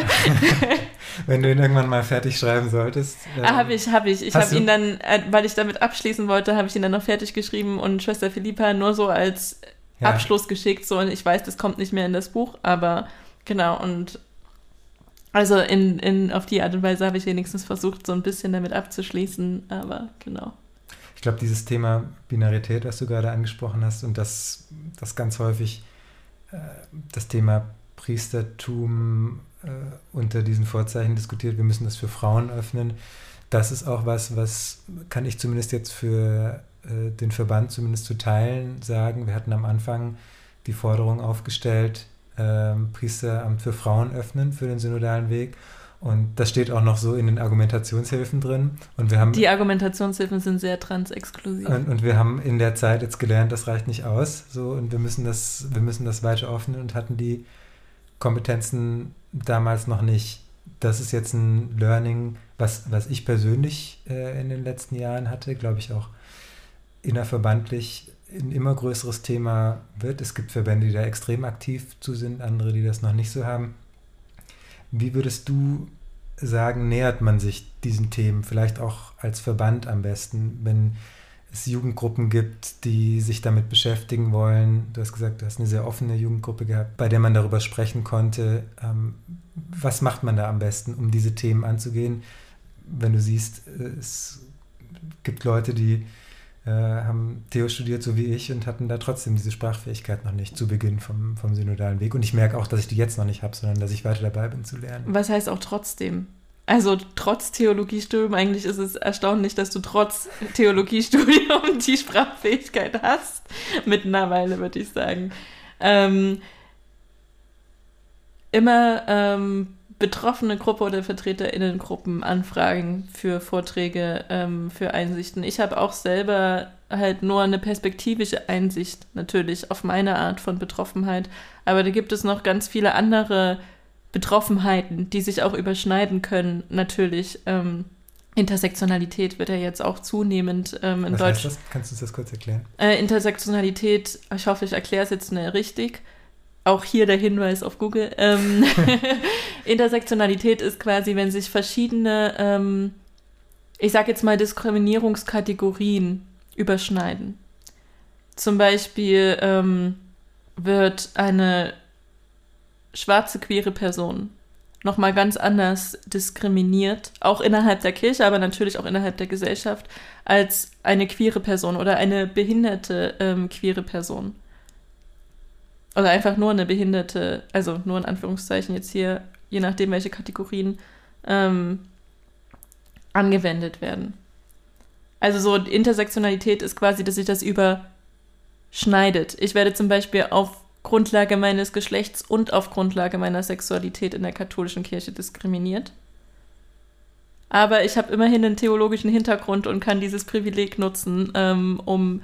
Wenn du ihn irgendwann mal fertig schreiben solltest. Ähm, ah, habe ich, habe ich. Ich habe ihn dann, äh, weil ich damit abschließen wollte, habe ich ihn dann noch fertig geschrieben und Schwester Philippa nur so als ja. Abschluss geschickt. So, und ich weiß, das kommt nicht mehr in das Buch, aber genau. Und also in, in, auf die Art und Weise habe ich wenigstens versucht, so ein bisschen damit abzuschließen, aber genau. Ich glaube, dieses Thema Binarität, was du gerade angesprochen hast, und das, das ganz häufig äh, das Thema Priestertum äh, unter diesen Vorzeichen diskutiert, wir müssen das für Frauen öffnen. Das ist auch was, was kann ich zumindest jetzt für äh, den Verband zumindest zu teilen sagen. Wir hatten am Anfang die Forderung aufgestellt, äh, Priesteramt für Frauen öffnen für den synodalen Weg. Und das steht auch noch so in den Argumentationshilfen drin. Und wir haben, die Argumentationshilfen sind sehr transexklusiv. Und, und, wir haben in der Zeit jetzt gelernt, das reicht nicht aus. So, und wir müssen das, wir müssen das weiter öffnen und hatten die Kompetenzen damals noch nicht. Das ist jetzt ein Learning, was, was ich persönlich äh, in den letzten Jahren hatte, glaube ich auch innerverbandlich ein immer größeres Thema wird. Es gibt Verbände, die da extrem aktiv zu sind, andere, die das noch nicht so haben. Wie würdest du sagen, nähert man sich diesen Themen, vielleicht auch als Verband am besten, wenn es Jugendgruppen gibt, die sich damit beschäftigen wollen. Du hast gesagt, du hast eine sehr offene Jugendgruppe gehabt, bei der man darüber sprechen konnte. Ähm, was macht man da am besten, um diese Themen anzugehen? Wenn du siehst, es gibt Leute, die äh, haben Theo studiert, so wie ich, und hatten da trotzdem diese Sprachfähigkeit noch nicht zu Beginn vom, vom synodalen Weg. Und ich merke auch, dass ich die jetzt noch nicht habe, sondern dass ich weiter dabei bin zu lernen. Was heißt auch trotzdem? Also trotz Theologiestudium, eigentlich ist es erstaunlich, dass du trotz Theologiestudium die Sprachfähigkeit hast. Mittlerweile würde ich sagen. Ähm, immer ähm, betroffene Gruppe oder VertreterInnengruppen anfragen für Vorträge, ähm, für Einsichten. Ich habe auch selber halt nur eine perspektivische Einsicht natürlich auf meine Art von Betroffenheit. Aber da gibt es noch ganz viele andere Betroffenheiten, die sich auch überschneiden können, natürlich. Ähm, Intersektionalität wird ja jetzt auch zunehmend ähm, in Deutschland. das? Kannst du das kurz erklären? Äh, Intersektionalität, ich hoffe, ich erkläre es jetzt schnell richtig. Auch hier der Hinweis auf Google. Ähm, Intersektionalität ist quasi, wenn sich verschiedene, ähm, ich sage jetzt mal, Diskriminierungskategorien überschneiden. Zum Beispiel ähm, wird eine schwarze queere Person nochmal ganz anders diskriminiert, auch innerhalb der Kirche, aber natürlich auch innerhalb der Gesellschaft, als eine queere Person oder eine behinderte ähm, queere Person. Oder einfach nur eine behinderte, also nur in Anführungszeichen jetzt hier, je nachdem, welche Kategorien ähm, angewendet werden. Also so Intersektionalität ist quasi, dass sich das überschneidet. Ich werde zum Beispiel auf Grundlage meines Geschlechts und auf Grundlage meiner Sexualität in der katholischen Kirche diskriminiert. Aber ich habe immerhin einen theologischen Hintergrund und kann dieses Privileg nutzen, ähm, um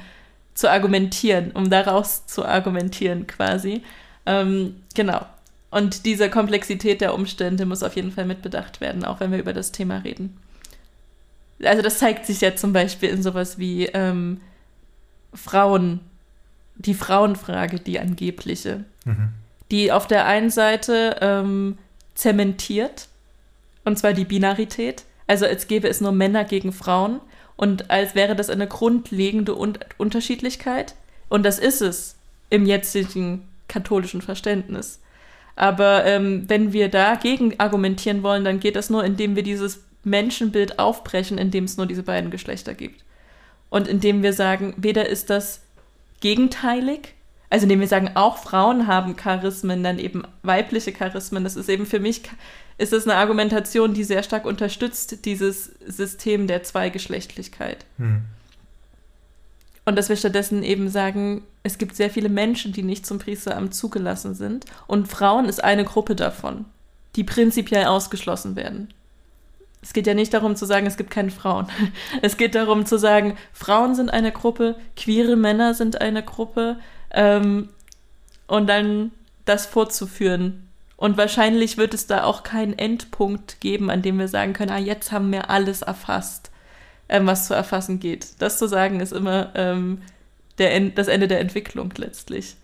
zu argumentieren, um daraus zu argumentieren quasi. Ähm, genau. Und diese Komplexität der Umstände muss auf jeden Fall mitbedacht werden, auch wenn wir über das Thema reden. Also das zeigt sich ja zum Beispiel in sowas wie ähm, Frauen die Frauenfrage, die angebliche, mhm. die auf der einen Seite ähm, zementiert, und zwar die Binarität, also als gäbe es nur Männer gegen Frauen und als wäre das eine grundlegende Un Unterschiedlichkeit. Und das ist es im jetzigen katholischen Verständnis. Aber ähm, wenn wir dagegen argumentieren wollen, dann geht das nur, indem wir dieses Menschenbild aufbrechen, in dem es nur diese beiden Geschlechter gibt. Und indem wir sagen, weder ist das gegenteilig. Also indem wir sagen, auch Frauen haben Charismen, dann eben weibliche Charismen. Das ist eben für mich, ist das eine Argumentation, die sehr stark unterstützt, dieses System der Zweigeschlechtlichkeit. Hm. Und dass wir stattdessen eben sagen, es gibt sehr viele Menschen, die nicht zum Priesteramt zugelassen sind. Und Frauen ist eine Gruppe davon, die prinzipiell ausgeschlossen werden. Es geht ja nicht darum zu sagen, es gibt keine Frauen. Es geht darum zu sagen, Frauen sind eine Gruppe, queere Männer sind eine Gruppe ähm, und dann das vorzuführen. Und wahrscheinlich wird es da auch keinen Endpunkt geben, an dem wir sagen können, ah, jetzt haben wir alles erfasst ähm, was zu erfassen geht. Das zu sagen ist immer ähm, der, das Ende der Entwicklung letztlich.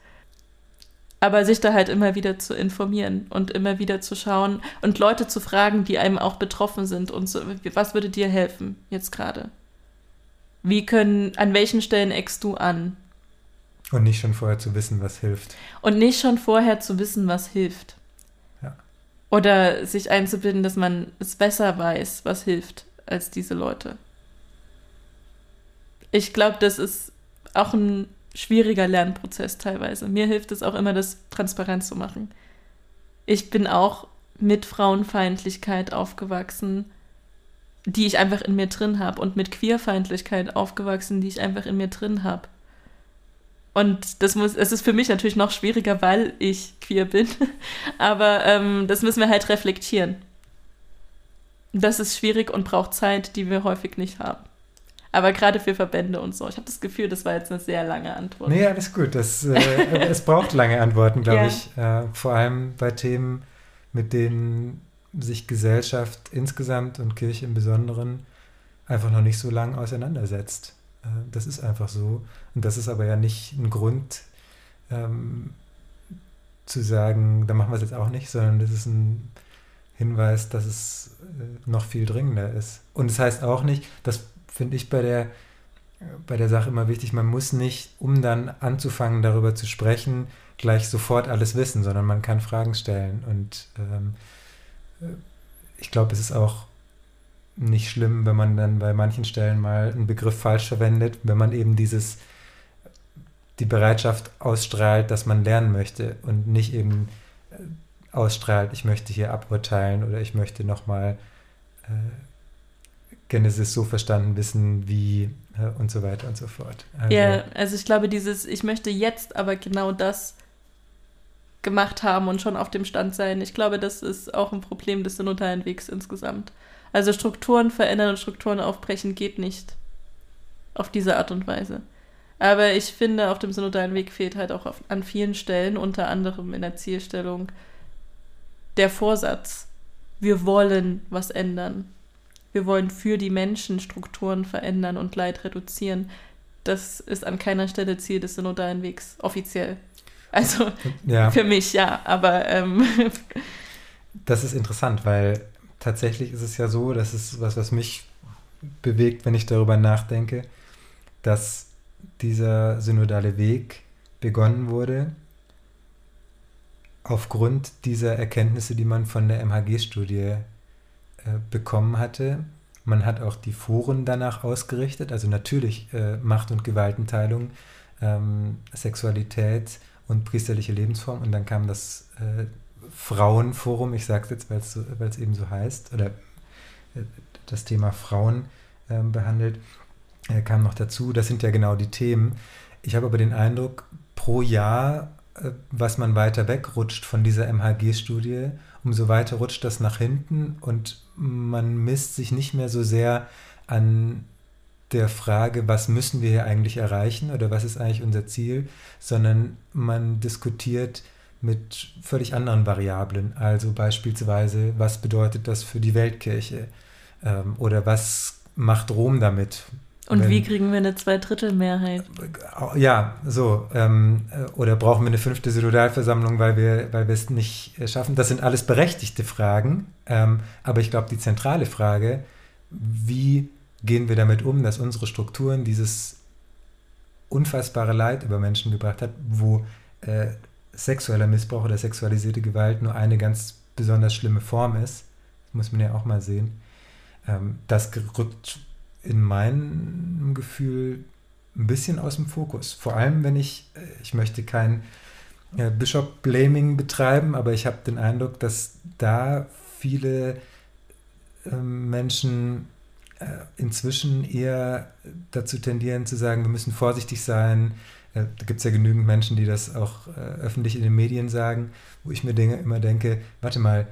Aber sich da halt immer wieder zu informieren und immer wieder zu schauen und Leute zu fragen, die einem auch betroffen sind und so, was würde dir helfen jetzt gerade? Wie können, an welchen Stellen eckst du an? Und nicht schon vorher zu wissen, was hilft. Und nicht schon vorher zu wissen, was hilft. Oder sich einzubilden, dass man es besser weiß, was hilft, als diese Leute ich glaube, das ist auch ein schwieriger Lernprozess teilweise. Mir hilft es auch immer, das transparent zu machen. Ich bin auch mit Frauenfeindlichkeit aufgewachsen, die ich einfach in mir drin habe und mit Queerfeindlichkeit aufgewachsen, die ich einfach in mir drin habe. Und das muss, es ist für mich natürlich noch schwieriger, weil ich queer bin. Aber ähm, das müssen wir halt reflektieren. Das ist schwierig und braucht Zeit, die wir häufig nicht haben. Aber gerade für Verbände und so. Ich habe das Gefühl, das war jetzt eine sehr lange Antwort. Nee, alles gut. Das, äh, es braucht lange Antworten, glaube ja. ich. Äh, vor allem bei Themen, mit denen sich Gesellschaft insgesamt und Kirche im Besonderen einfach noch nicht so lang auseinandersetzt. Äh, das ist einfach so. Und das ist aber ja nicht ein Grund ähm, zu sagen, da machen wir es jetzt auch nicht, sondern das ist ein Hinweis, dass es äh, noch viel dringender ist. Und es das heißt auch nicht, dass finde ich bei der, bei der Sache immer wichtig, man muss nicht, um dann anzufangen, darüber zu sprechen, gleich sofort alles wissen, sondern man kann Fragen stellen. Und ähm, ich glaube, es ist auch nicht schlimm, wenn man dann bei manchen Stellen mal einen Begriff falsch verwendet, wenn man eben dieses die Bereitschaft ausstrahlt, dass man lernen möchte und nicht eben äh, ausstrahlt, ich möchte hier aburteilen oder ich möchte nochmal äh, Genesis so verstanden wissen, wie äh, und so weiter und so fort. Also, ja, also ich glaube, dieses, ich möchte jetzt aber genau das gemacht haben und schon auf dem Stand sein. Ich glaube, das ist auch ein Problem des synodalen Wegs insgesamt. Also Strukturen verändern und Strukturen aufbrechen geht nicht auf diese Art und Weise. Aber ich finde, auf dem synodalen Weg fehlt halt auch auf, an vielen Stellen, unter anderem in der Zielstellung, der Vorsatz. Wir wollen was ändern wir wollen für die Menschen Strukturen verändern und Leid reduzieren. Das ist an keiner Stelle Ziel des synodalen Wegs, offiziell. Also ja. für mich ja, aber. Ähm. Das ist interessant, weil tatsächlich ist es ja so, das ist was, was mich bewegt, wenn ich darüber nachdenke, dass dieser synodale Weg begonnen wurde aufgrund dieser Erkenntnisse, die man von der MHG-Studie äh, bekommen hatte. Man hat auch die Foren danach ausgerichtet, also natürlich äh, Macht- und Gewaltenteilung, ähm, Sexualität und priesterliche Lebensform. Und dann kam das äh, Frauenforum, ich sage es jetzt, weil es so, eben so heißt, oder äh, das Thema Frauen ähm, behandelt, äh, kam noch dazu. Das sind ja genau die Themen. Ich habe aber den Eindruck, pro Jahr, äh, was man weiter wegrutscht von dieser MHG-Studie umso weiter rutscht das nach hinten und man misst sich nicht mehr so sehr an der Frage, was müssen wir hier eigentlich erreichen oder was ist eigentlich unser Ziel, sondern man diskutiert mit völlig anderen Variablen. Also beispielsweise, was bedeutet das für die Weltkirche? Ähm, oder was macht Rom damit? Und Wenn, wie kriegen wir eine Zweidrittelmehrheit? Ja, so. Ähm, äh, oder brauchen wir eine fünfte Synodalversammlung, weil wir, weil wir es nicht äh, schaffen? Das sind alles berechtigte Fragen. Ähm, aber ich glaube, die zentrale Frage, wie gehen wir damit um, dass unsere Strukturen dieses unfassbare Leid über Menschen gebracht hat, wo äh, sexueller Missbrauch oder sexualisierte Gewalt nur eine ganz besonders schlimme Form ist. Das muss man ja auch mal sehen. Ähm, das rückt in meinem Gefühl ein bisschen aus dem Fokus. Vor allem, wenn ich, äh, ich möchte kein äh, Bishop-Blaming betreiben, aber ich habe den Eindruck, dass da viele äh, Menschen äh, inzwischen eher dazu tendieren zu sagen, wir müssen vorsichtig sein. Äh, da gibt es ja genügend Menschen, die das auch äh, öffentlich in den Medien sagen, wo ich mir denke, immer denke, warte mal,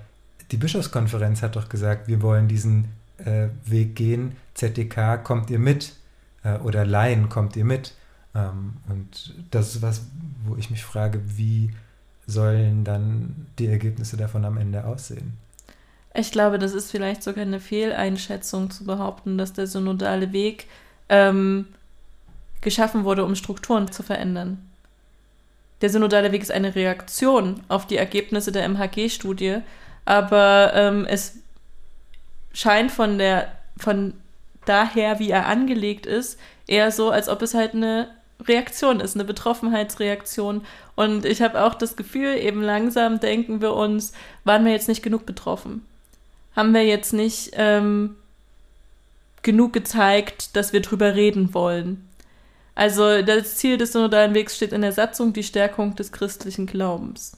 die Bischofskonferenz hat doch gesagt, wir wollen diesen äh, Weg gehen. ZDK, kommt ihr mit? Äh, oder Laien, kommt ihr mit? Ähm, und das ist was, wo ich mich frage, wie sollen dann die Ergebnisse davon am Ende aussehen? Ich glaube, das ist vielleicht sogar eine Fehleinschätzung zu behaupten, dass der synodale Weg ähm, geschaffen wurde, um Strukturen zu verändern. Der synodale Weg ist eine Reaktion auf die Ergebnisse der MHG-Studie, aber ähm, es scheint von der von daher, wie er angelegt ist, eher so, als ob es halt eine Reaktion ist, eine Betroffenheitsreaktion. Und ich habe auch das Gefühl, eben langsam denken wir uns, waren wir jetzt nicht genug betroffen? Haben wir jetzt nicht ähm, genug gezeigt, dass wir drüber reden wollen? Also das Ziel des synodalen Wegs steht in der Satzung die Stärkung des christlichen Glaubens.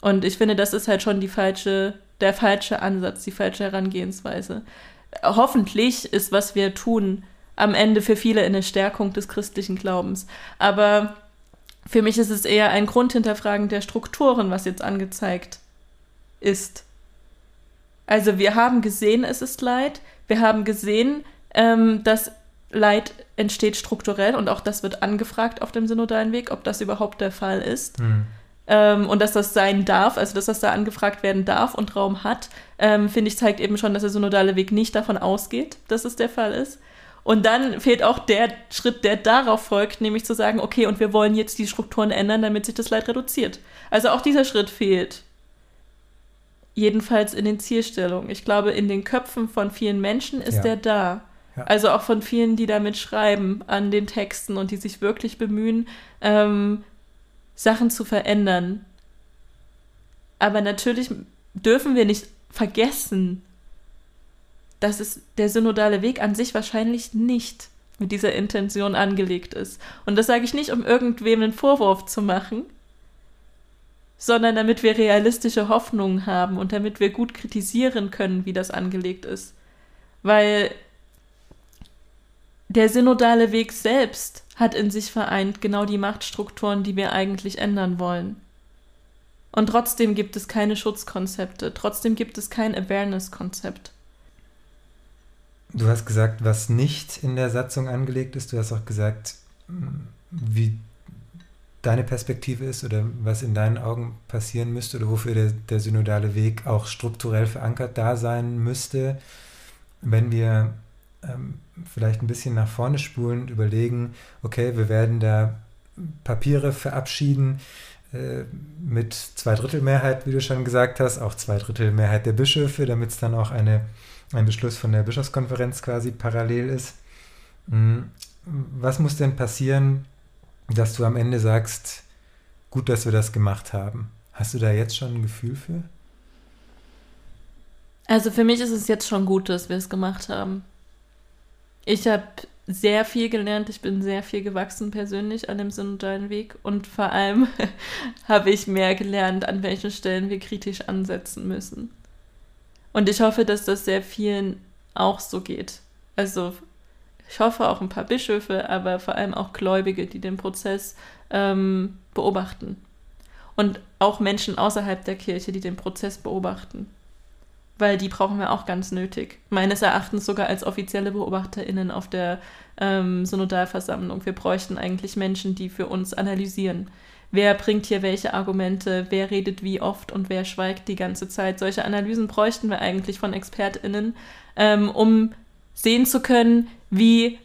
Und ich finde, das ist halt schon die falsche, der falsche Ansatz, die falsche Herangehensweise. Hoffentlich ist, was wir tun, am Ende für viele eine Stärkung des christlichen Glaubens. Aber für mich ist es eher ein Grundhinterfragen der Strukturen, was jetzt angezeigt ist. Also wir haben gesehen, es ist Leid. Wir haben gesehen, ähm, dass Leid entsteht strukturell und auch das wird angefragt auf dem synodalen Weg, ob das überhaupt der Fall ist. Mhm. Ähm, und dass das sein darf, also dass das da angefragt werden darf und Raum hat, ähm, finde ich, zeigt eben schon, dass der synodale Weg nicht davon ausgeht, dass es der Fall ist. Und dann fehlt auch der Schritt, der darauf folgt, nämlich zu sagen, okay, und wir wollen jetzt die Strukturen ändern, damit sich das Leid reduziert. Also auch dieser Schritt fehlt. Jedenfalls in den Zielstellungen. Ich glaube, in den Köpfen von vielen Menschen ist ja. der da. Also auch von vielen, die damit schreiben an den Texten und die sich wirklich bemühen, ähm, Sachen zu verändern. Aber natürlich dürfen wir nicht vergessen, dass es der synodale Weg an sich wahrscheinlich nicht mit dieser Intention angelegt ist. Und das sage ich nicht, um irgendwem einen Vorwurf zu machen, sondern damit wir realistische Hoffnungen haben und damit wir gut kritisieren können, wie das angelegt ist. Weil der synodale Weg selbst hat in sich vereint genau die Machtstrukturen, die wir eigentlich ändern wollen. Und trotzdem gibt es keine Schutzkonzepte, trotzdem gibt es kein Awareness-Konzept. Du hast gesagt, was nicht in der Satzung angelegt ist. Du hast auch gesagt, wie deine Perspektive ist oder was in deinen Augen passieren müsste oder wofür der, der synodale Weg auch strukturell verankert da sein müsste. Wenn wir ähm, vielleicht ein bisschen nach vorne spulen und überlegen, okay, wir werden da Papiere verabschieden äh, mit Zweidrittelmehrheit, wie du schon gesagt hast, auch Zweidrittelmehrheit der Bischöfe, damit es dann auch eine ein Beschluss von der Bischofskonferenz quasi parallel ist. Hm, was muss denn passieren, dass du am Ende sagst, gut, dass wir das gemacht haben? Hast du da jetzt schon ein Gefühl für? Also für mich ist es jetzt schon gut, dass wir es gemacht haben. Ich habe sehr viel gelernt, ich bin sehr viel gewachsen persönlich an dem synodalen Weg und vor allem habe ich mehr gelernt, an welchen Stellen wir kritisch ansetzen müssen. Und ich hoffe, dass das sehr vielen auch so geht. Also ich hoffe auch ein paar Bischöfe, aber vor allem auch Gläubige, die den Prozess ähm, beobachten. Und auch Menschen außerhalb der Kirche, die den Prozess beobachten. Weil die brauchen wir auch ganz nötig. Meines Erachtens sogar als offizielle BeobachterInnen auf der ähm, Synodalversammlung. Wir bräuchten eigentlich Menschen, die für uns analysieren, wer bringt hier welche Argumente, wer redet wie oft und wer schweigt die ganze Zeit. Solche Analysen bräuchten wir eigentlich von ExpertInnen, ähm, um sehen zu können, wie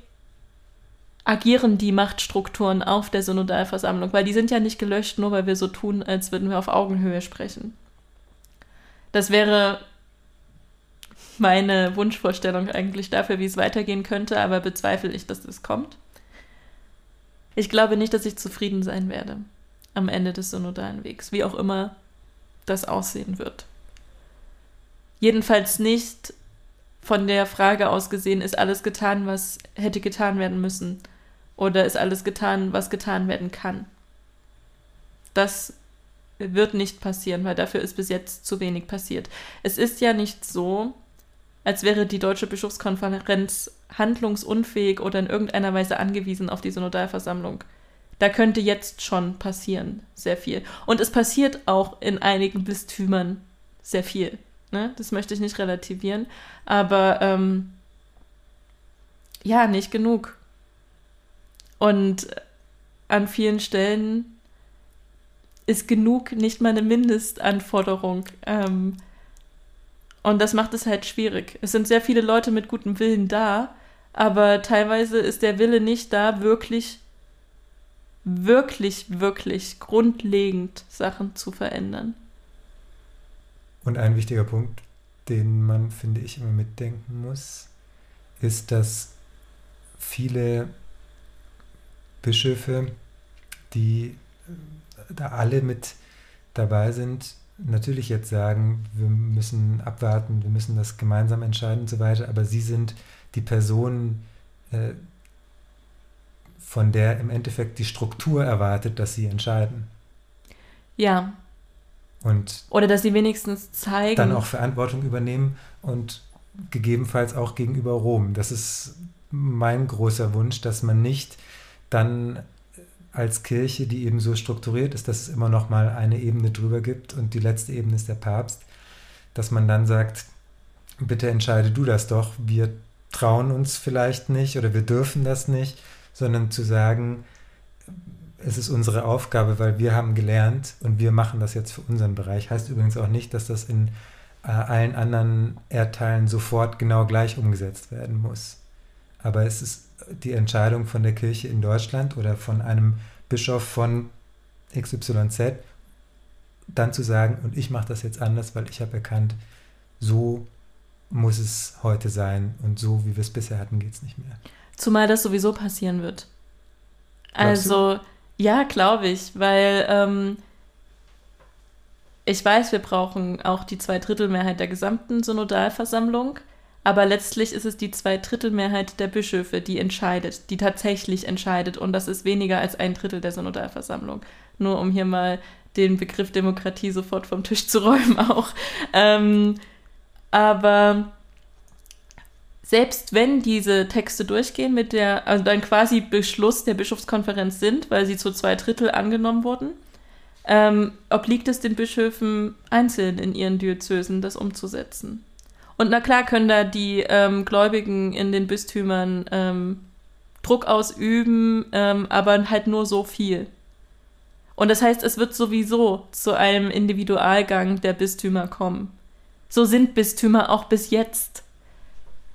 agieren die Machtstrukturen auf der Synodalversammlung, weil die sind ja nicht gelöscht, nur weil wir so tun, als würden wir auf Augenhöhe sprechen. Das wäre meine Wunschvorstellung eigentlich dafür, wie es weitergehen könnte, aber bezweifle ich, dass das kommt. Ich glaube nicht, dass ich zufrieden sein werde am Ende des synodalen Wegs, wie auch immer das aussehen wird. Jedenfalls nicht von der Frage aus gesehen, ist alles getan, was hätte getan werden müssen, oder ist alles getan, was getan werden kann. Das wird nicht passieren, weil dafür ist bis jetzt zu wenig passiert. Es ist ja nicht so, als wäre die Deutsche Bischofskonferenz handlungsunfähig oder in irgendeiner Weise angewiesen auf die Synodalversammlung. Da könnte jetzt schon passieren, sehr viel. Und es passiert auch in einigen Bistümern sehr viel. Ne? Das möchte ich nicht relativieren. Aber ähm, ja, nicht genug. Und an vielen Stellen ist genug nicht mal eine Mindestanforderung. Ähm, und das macht es halt schwierig. Es sind sehr viele Leute mit gutem Willen da, aber teilweise ist der Wille nicht da, wirklich, wirklich, wirklich grundlegend Sachen zu verändern. Und ein wichtiger Punkt, den man, finde ich, immer mitdenken muss, ist, dass viele Bischöfe, die da alle mit dabei sind, natürlich jetzt sagen, wir müssen abwarten, wir müssen das gemeinsam entscheiden und so weiter, aber sie sind die Person, äh, von der im Endeffekt die Struktur erwartet, dass sie entscheiden. Ja. Und Oder dass sie wenigstens zeigen. Dann auch Verantwortung übernehmen und gegebenenfalls auch gegenüber Rom. Das ist mein großer Wunsch, dass man nicht dann als Kirche, die eben so strukturiert ist, dass es immer noch mal eine Ebene drüber gibt und die letzte Ebene ist der Papst, dass man dann sagt, bitte entscheide du das doch, wir trauen uns vielleicht nicht oder wir dürfen das nicht, sondern zu sagen, es ist unsere Aufgabe, weil wir haben gelernt und wir machen das jetzt für unseren Bereich. Heißt übrigens auch nicht, dass das in äh, allen anderen Erdteilen sofort genau gleich umgesetzt werden muss. Aber es ist die Entscheidung von der Kirche in Deutschland oder von einem Bischof von XYZ, dann zu sagen, und ich mache das jetzt anders, weil ich habe erkannt, so muss es heute sein und so, wie wir es bisher hatten, geht es nicht mehr. Zumal das sowieso passieren wird. also, ja, glaube ich, weil ähm, ich weiß, wir brauchen auch die Zweidrittelmehrheit der gesamten Synodalversammlung. Aber letztlich ist es die Zweidrittelmehrheit der Bischöfe, die entscheidet, die tatsächlich entscheidet. Und das ist weniger als ein Drittel der Synodalversammlung. Nur um hier mal den Begriff Demokratie sofort vom Tisch zu räumen auch. Ähm, aber selbst wenn diese Texte durchgehen mit der, also dann quasi Beschluss der Bischofskonferenz sind, weil sie zu zwei Drittel angenommen wurden, ähm, obliegt es den Bischöfen einzeln in ihren Diözesen, das umzusetzen. Und na klar können da die ähm, Gläubigen in den Bistümern ähm, Druck ausüben, ähm, aber halt nur so viel. Und das heißt, es wird sowieso zu einem Individualgang der Bistümer kommen. So sind Bistümer auch bis jetzt.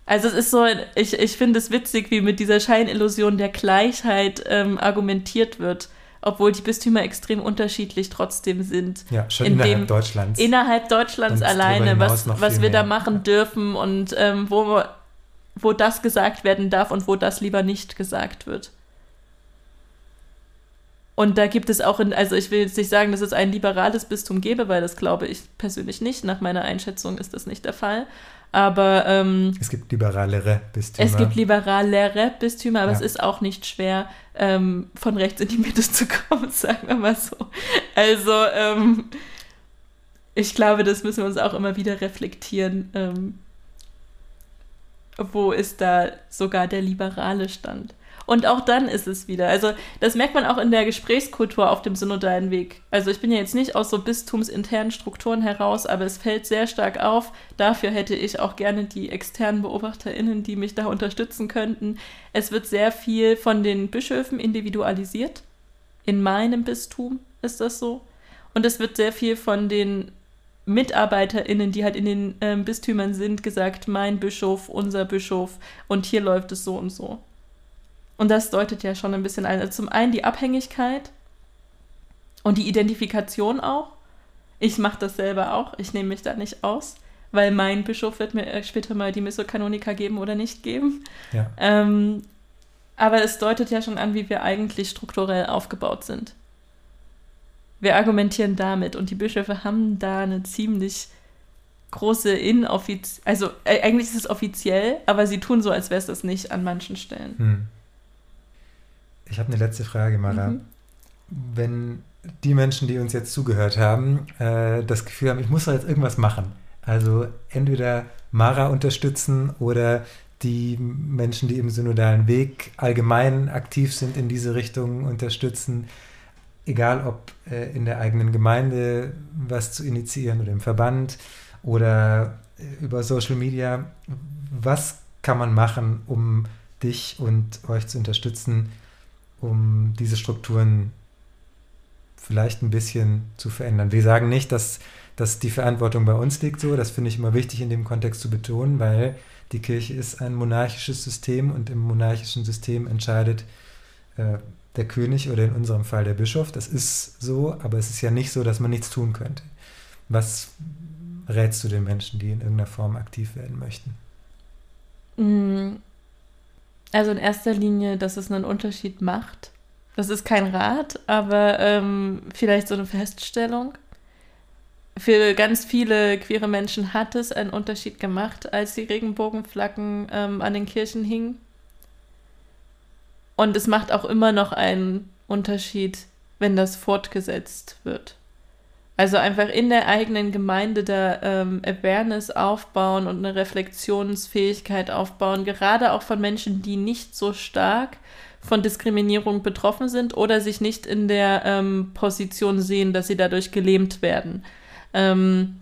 Also es ist so, ich, ich finde es witzig, wie mit dieser Scheinillusion der Gleichheit ähm, argumentiert wird obwohl die Bistümer extrem unterschiedlich trotzdem sind. Ja, schon in innerhalb Deutschlands. Innerhalb Deutschlands und alleine, was, was wir mehr. da machen dürfen und ähm, wo, wo das gesagt werden darf und wo das lieber nicht gesagt wird. Und da gibt es auch, in, also ich will jetzt nicht sagen, dass es ein liberales Bistum gäbe, weil das glaube ich persönlich nicht. Nach meiner Einschätzung ist das nicht der Fall. Aber ähm, es gibt liberalere Bistümer. Es gibt liberalere Bistümer, aber ja. es ist auch nicht schwer, ähm, von rechts in die Mitte zu kommen, sagen wir mal so. Also ähm, ich glaube, das müssen wir uns auch immer wieder reflektieren. Ähm, wo ist da sogar der liberale Stand? Und auch dann ist es wieder. Also, das merkt man auch in der Gesprächskultur auf dem synodalen Weg. Also, ich bin ja jetzt nicht aus so bistumsinternen Strukturen heraus, aber es fällt sehr stark auf. Dafür hätte ich auch gerne die externen BeobachterInnen, die mich da unterstützen könnten. Es wird sehr viel von den Bischöfen individualisiert. In meinem Bistum ist das so. Und es wird sehr viel von den MitarbeiterInnen, die halt in den ähm, Bistümern sind, gesagt, mein Bischof, unser Bischof und hier läuft es so und so. Und das deutet ja schon ein bisschen ein. Also zum einen die Abhängigkeit und die Identifikation auch. Ich mache das selber auch. Ich nehme mich da nicht aus, weil mein Bischof wird mir später mal die Missokanonika geben oder nicht geben. Ja. Ähm, aber es deutet ja schon an, wie wir eigentlich strukturell aufgebaut sind. Wir argumentieren damit und die Bischöfe haben da eine ziemlich große inoffiziell, also äh, eigentlich ist es offiziell, aber sie tun so, als wäre es das nicht an manchen Stellen. Hm. Ich habe eine letzte Frage, Mara. Mhm. Wenn die Menschen, die uns jetzt zugehört haben, äh, das Gefühl haben, ich muss da jetzt irgendwas machen. Also entweder Mara unterstützen oder die Menschen, die im synodalen Weg allgemein aktiv sind in diese Richtung, unterstützen. Egal ob äh, in der eigenen Gemeinde was zu initiieren oder im Verband oder äh, über Social Media. Was kann man machen, um dich und euch zu unterstützen, um diese Strukturen vielleicht ein bisschen zu verändern? Wir sagen nicht, dass, dass die Verantwortung bei uns liegt so. Das finde ich immer wichtig in dem Kontext zu betonen, weil die Kirche ist ein monarchisches System und im monarchischen System entscheidet äh, der König oder in unserem Fall der Bischof. Das ist so, aber es ist ja nicht so, dass man nichts tun könnte. Was rätst du den Menschen, die in irgendeiner Form aktiv werden möchten? Also in erster Linie, dass es einen Unterschied macht. Das ist kein Rat, aber ähm, vielleicht so eine Feststellung. Für ganz viele queere Menschen hat es einen Unterschied gemacht, als die Regenbogenflaggen ähm, an den Kirchen hingen. Und es macht auch immer noch einen Unterschied, wenn das fortgesetzt wird. Also einfach in der eigenen Gemeinde da ähm, Awareness aufbauen und eine Reflexionsfähigkeit aufbauen, gerade auch von Menschen, die nicht so stark von Diskriminierung betroffen sind oder sich nicht in der ähm, Position sehen, dass sie dadurch gelähmt werden. Ähm,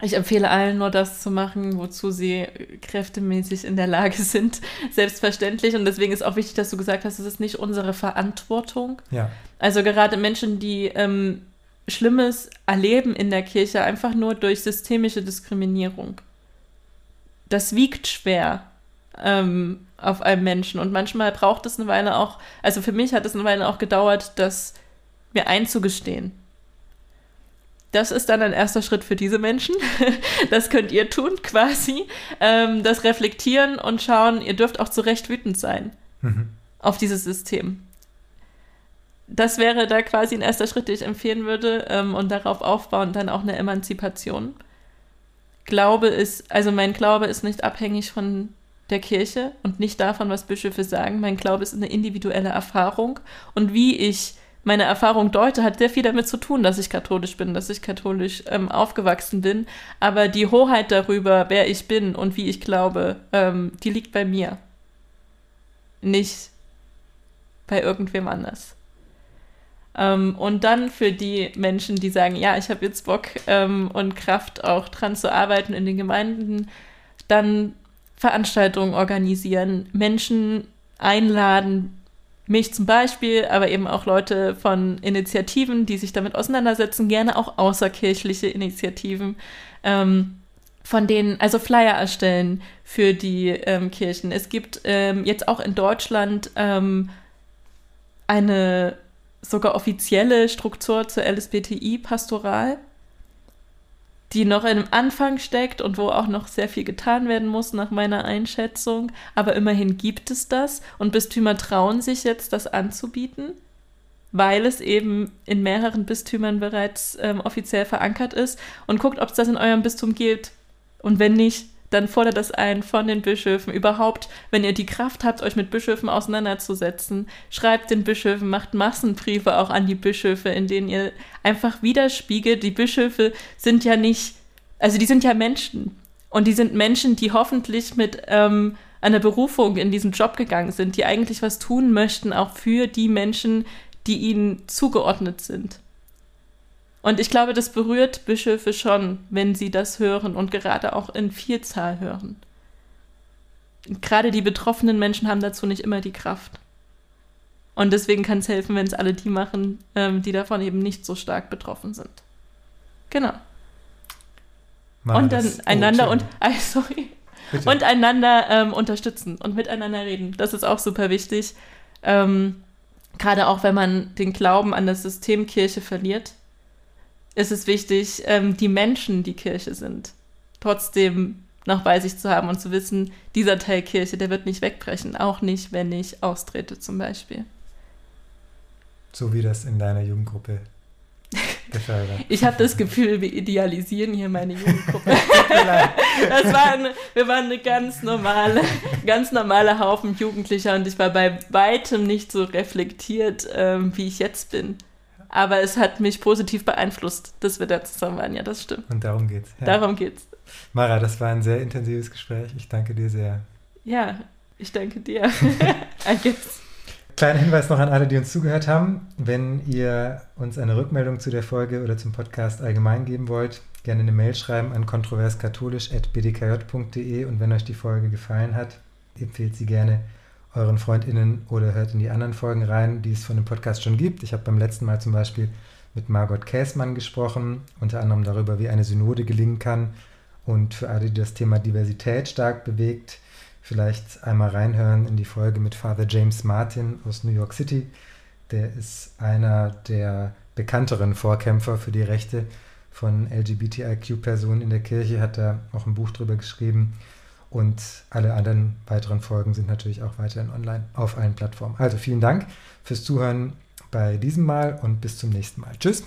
ich empfehle allen nur das zu machen, wozu sie kräftemäßig in der Lage sind, selbstverständlich. Und deswegen ist auch wichtig, dass du gesagt hast, es ist nicht unsere Verantwortung. Ja. Also gerade Menschen, die ähm, Schlimmes erleben in der Kirche, einfach nur durch systemische Diskriminierung. Das wiegt schwer ähm, auf einem Menschen. Und manchmal braucht es eine Weile auch, also für mich hat es eine Weile auch gedauert, das mir einzugestehen das ist dann ein erster Schritt für diese Menschen. Das könnt ihr tun, quasi. Ähm, das reflektieren und schauen, ihr dürft auch zu Recht wütend sein mhm. auf dieses System. Das wäre da quasi ein erster Schritt, den ich empfehlen würde ähm, und darauf aufbauen dann auch eine Emanzipation. Glaube ist, also mein Glaube ist nicht abhängig von der Kirche und nicht davon, was Bischöfe sagen. Mein Glaube ist eine individuelle Erfahrung und wie ich meine Erfahrung deute, hat sehr viel damit zu tun, dass ich katholisch bin, dass ich katholisch ähm, aufgewachsen bin. Aber die Hoheit darüber, wer ich bin und wie ich glaube, ähm, die liegt bei mir. Nicht bei irgendwem anders. Ähm, und dann für die Menschen, die sagen, ja, ich habe jetzt Bock ähm, und Kraft auch dran zu arbeiten in den Gemeinden, dann Veranstaltungen organisieren, Menschen einladen, mich zum Beispiel, aber eben auch Leute von Initiativen, die sich damit auseinandersetzen, gerne auch außerkirchliche Initiativen, ähm, von denen, also Flyer erstellen für die ähm, Kirchen. Es gibt ähm, jetzt auch in Deutschland ähm, eine sogar offizielle Struktur zur LSBTI-Pastoral die noch im Anfang steckt und wo auch noch sehr viel getan werden muss, nach meiner Einschätzung. Aber immerhin gibt es das und Bistümer trauen sich jetzt, das anzubieten, weil es eben in mehreren Bistümern bereits ähm, offiziell verankert ist und guckt, ob es das in eurem Bistum gibt. Und wenn nicht, dann fordert das ein von den Bischöfen. Überhaupt, wenn ihr die Kraft habt, euch mit Bischöfen auseinanderzusetzen, schreibt den Bischöfen, macht Massenbriefe auch an die Bischöfe, in denen ihr einfach widerspiegelt. Die Bischöfe sind ja nicht, also die sind ja Menschen. Und die sind Menschen, die hoffentlich mit ähm, einer Berufung in diesen Job gegangen sind, die eigentlich was tun möchten, auch für die Menschen, die ihnen zugeordnet sind. Und ich glaube, das berührt Bischöfe schon, wenn sie das hören und gerade auch in Vielzahl hören. Gerade die betroffenen Menschen haben dazu nicht immer die Kraft. Und deswegen kann es helfen, wenn es alle die machen, ähm, die davon eben nicht so stark betroffen sind. Genau. Mal und dann das, einander oh, und ah, sorry. und einander ähm, unterstützen und miteinander reden. Das ist auch super wichtig. Ähm, Gerade auch, wenn man den Glauben an das System Kirche verliert, ist es wichtig, ähm, die Menschen, die Kirche sind, trotzdem noch bei sich zu haben und zu wissen, dieser Teil Kirche, der wird nicht wegbrechen, auch nicht, wenn ich austrete zum Beispiel. So wie das in deiner Jugendgruppe. Ich habe das Gefühl, wir idealisieren hier meine Jugendgruppe. das war eine, wir waren eine ganz normale, ganz normale Haufen Jugendlicher und ich war bei weitem nicht so reflektiert, ähm, wie ich jetzt bin. Aber es hat mich positiv beeinflusst, dass wir da zusammen waren. Ja, das stimmt. Und darum geht's. Ja. Darum geht's. Mara, das war ein sehr intensives Gespräch. Ich danke dir sehr. Ja, ich danke dir. Kleiner Hinweis noch an alle, die uns zugehört haben. Wenn ihr uns eine Rückmeldung zu der Folge oder zum Podcast allgemein geben wollt, gerne eine Mail schreiben an kontroverskatholisch.bdkj.de und wenn euch die Folge gefallen hat, empfehlt sie gerne euren FreundInnen oder hört in die anderen Folgen rein, die es von dem Podcast schon gibt. Ich habe beim letzten Mal zum Beispiel mit Margot Käßmann gesprochen, unter anderem darüber, wie eine Synode gelingen kann. Und für alle, die das Thema Diversität stark bewegt, vielleicht einmal reinhören in die Folge mit Father James Martin aus New York City. Der ist einer der bekannteren Vorkämpfer für die Rechte von LGBTIQ-Personen in der Kirche, hat da auch ein Buch drüber geschrieben. Und alle anderen weiteren Folgen sind natürlich auch weiterhin online auf allen Plattformen. Also vielen Dank fürs Zuhören bei diesem Mal und bis zum nächsten Mal. Tschüss.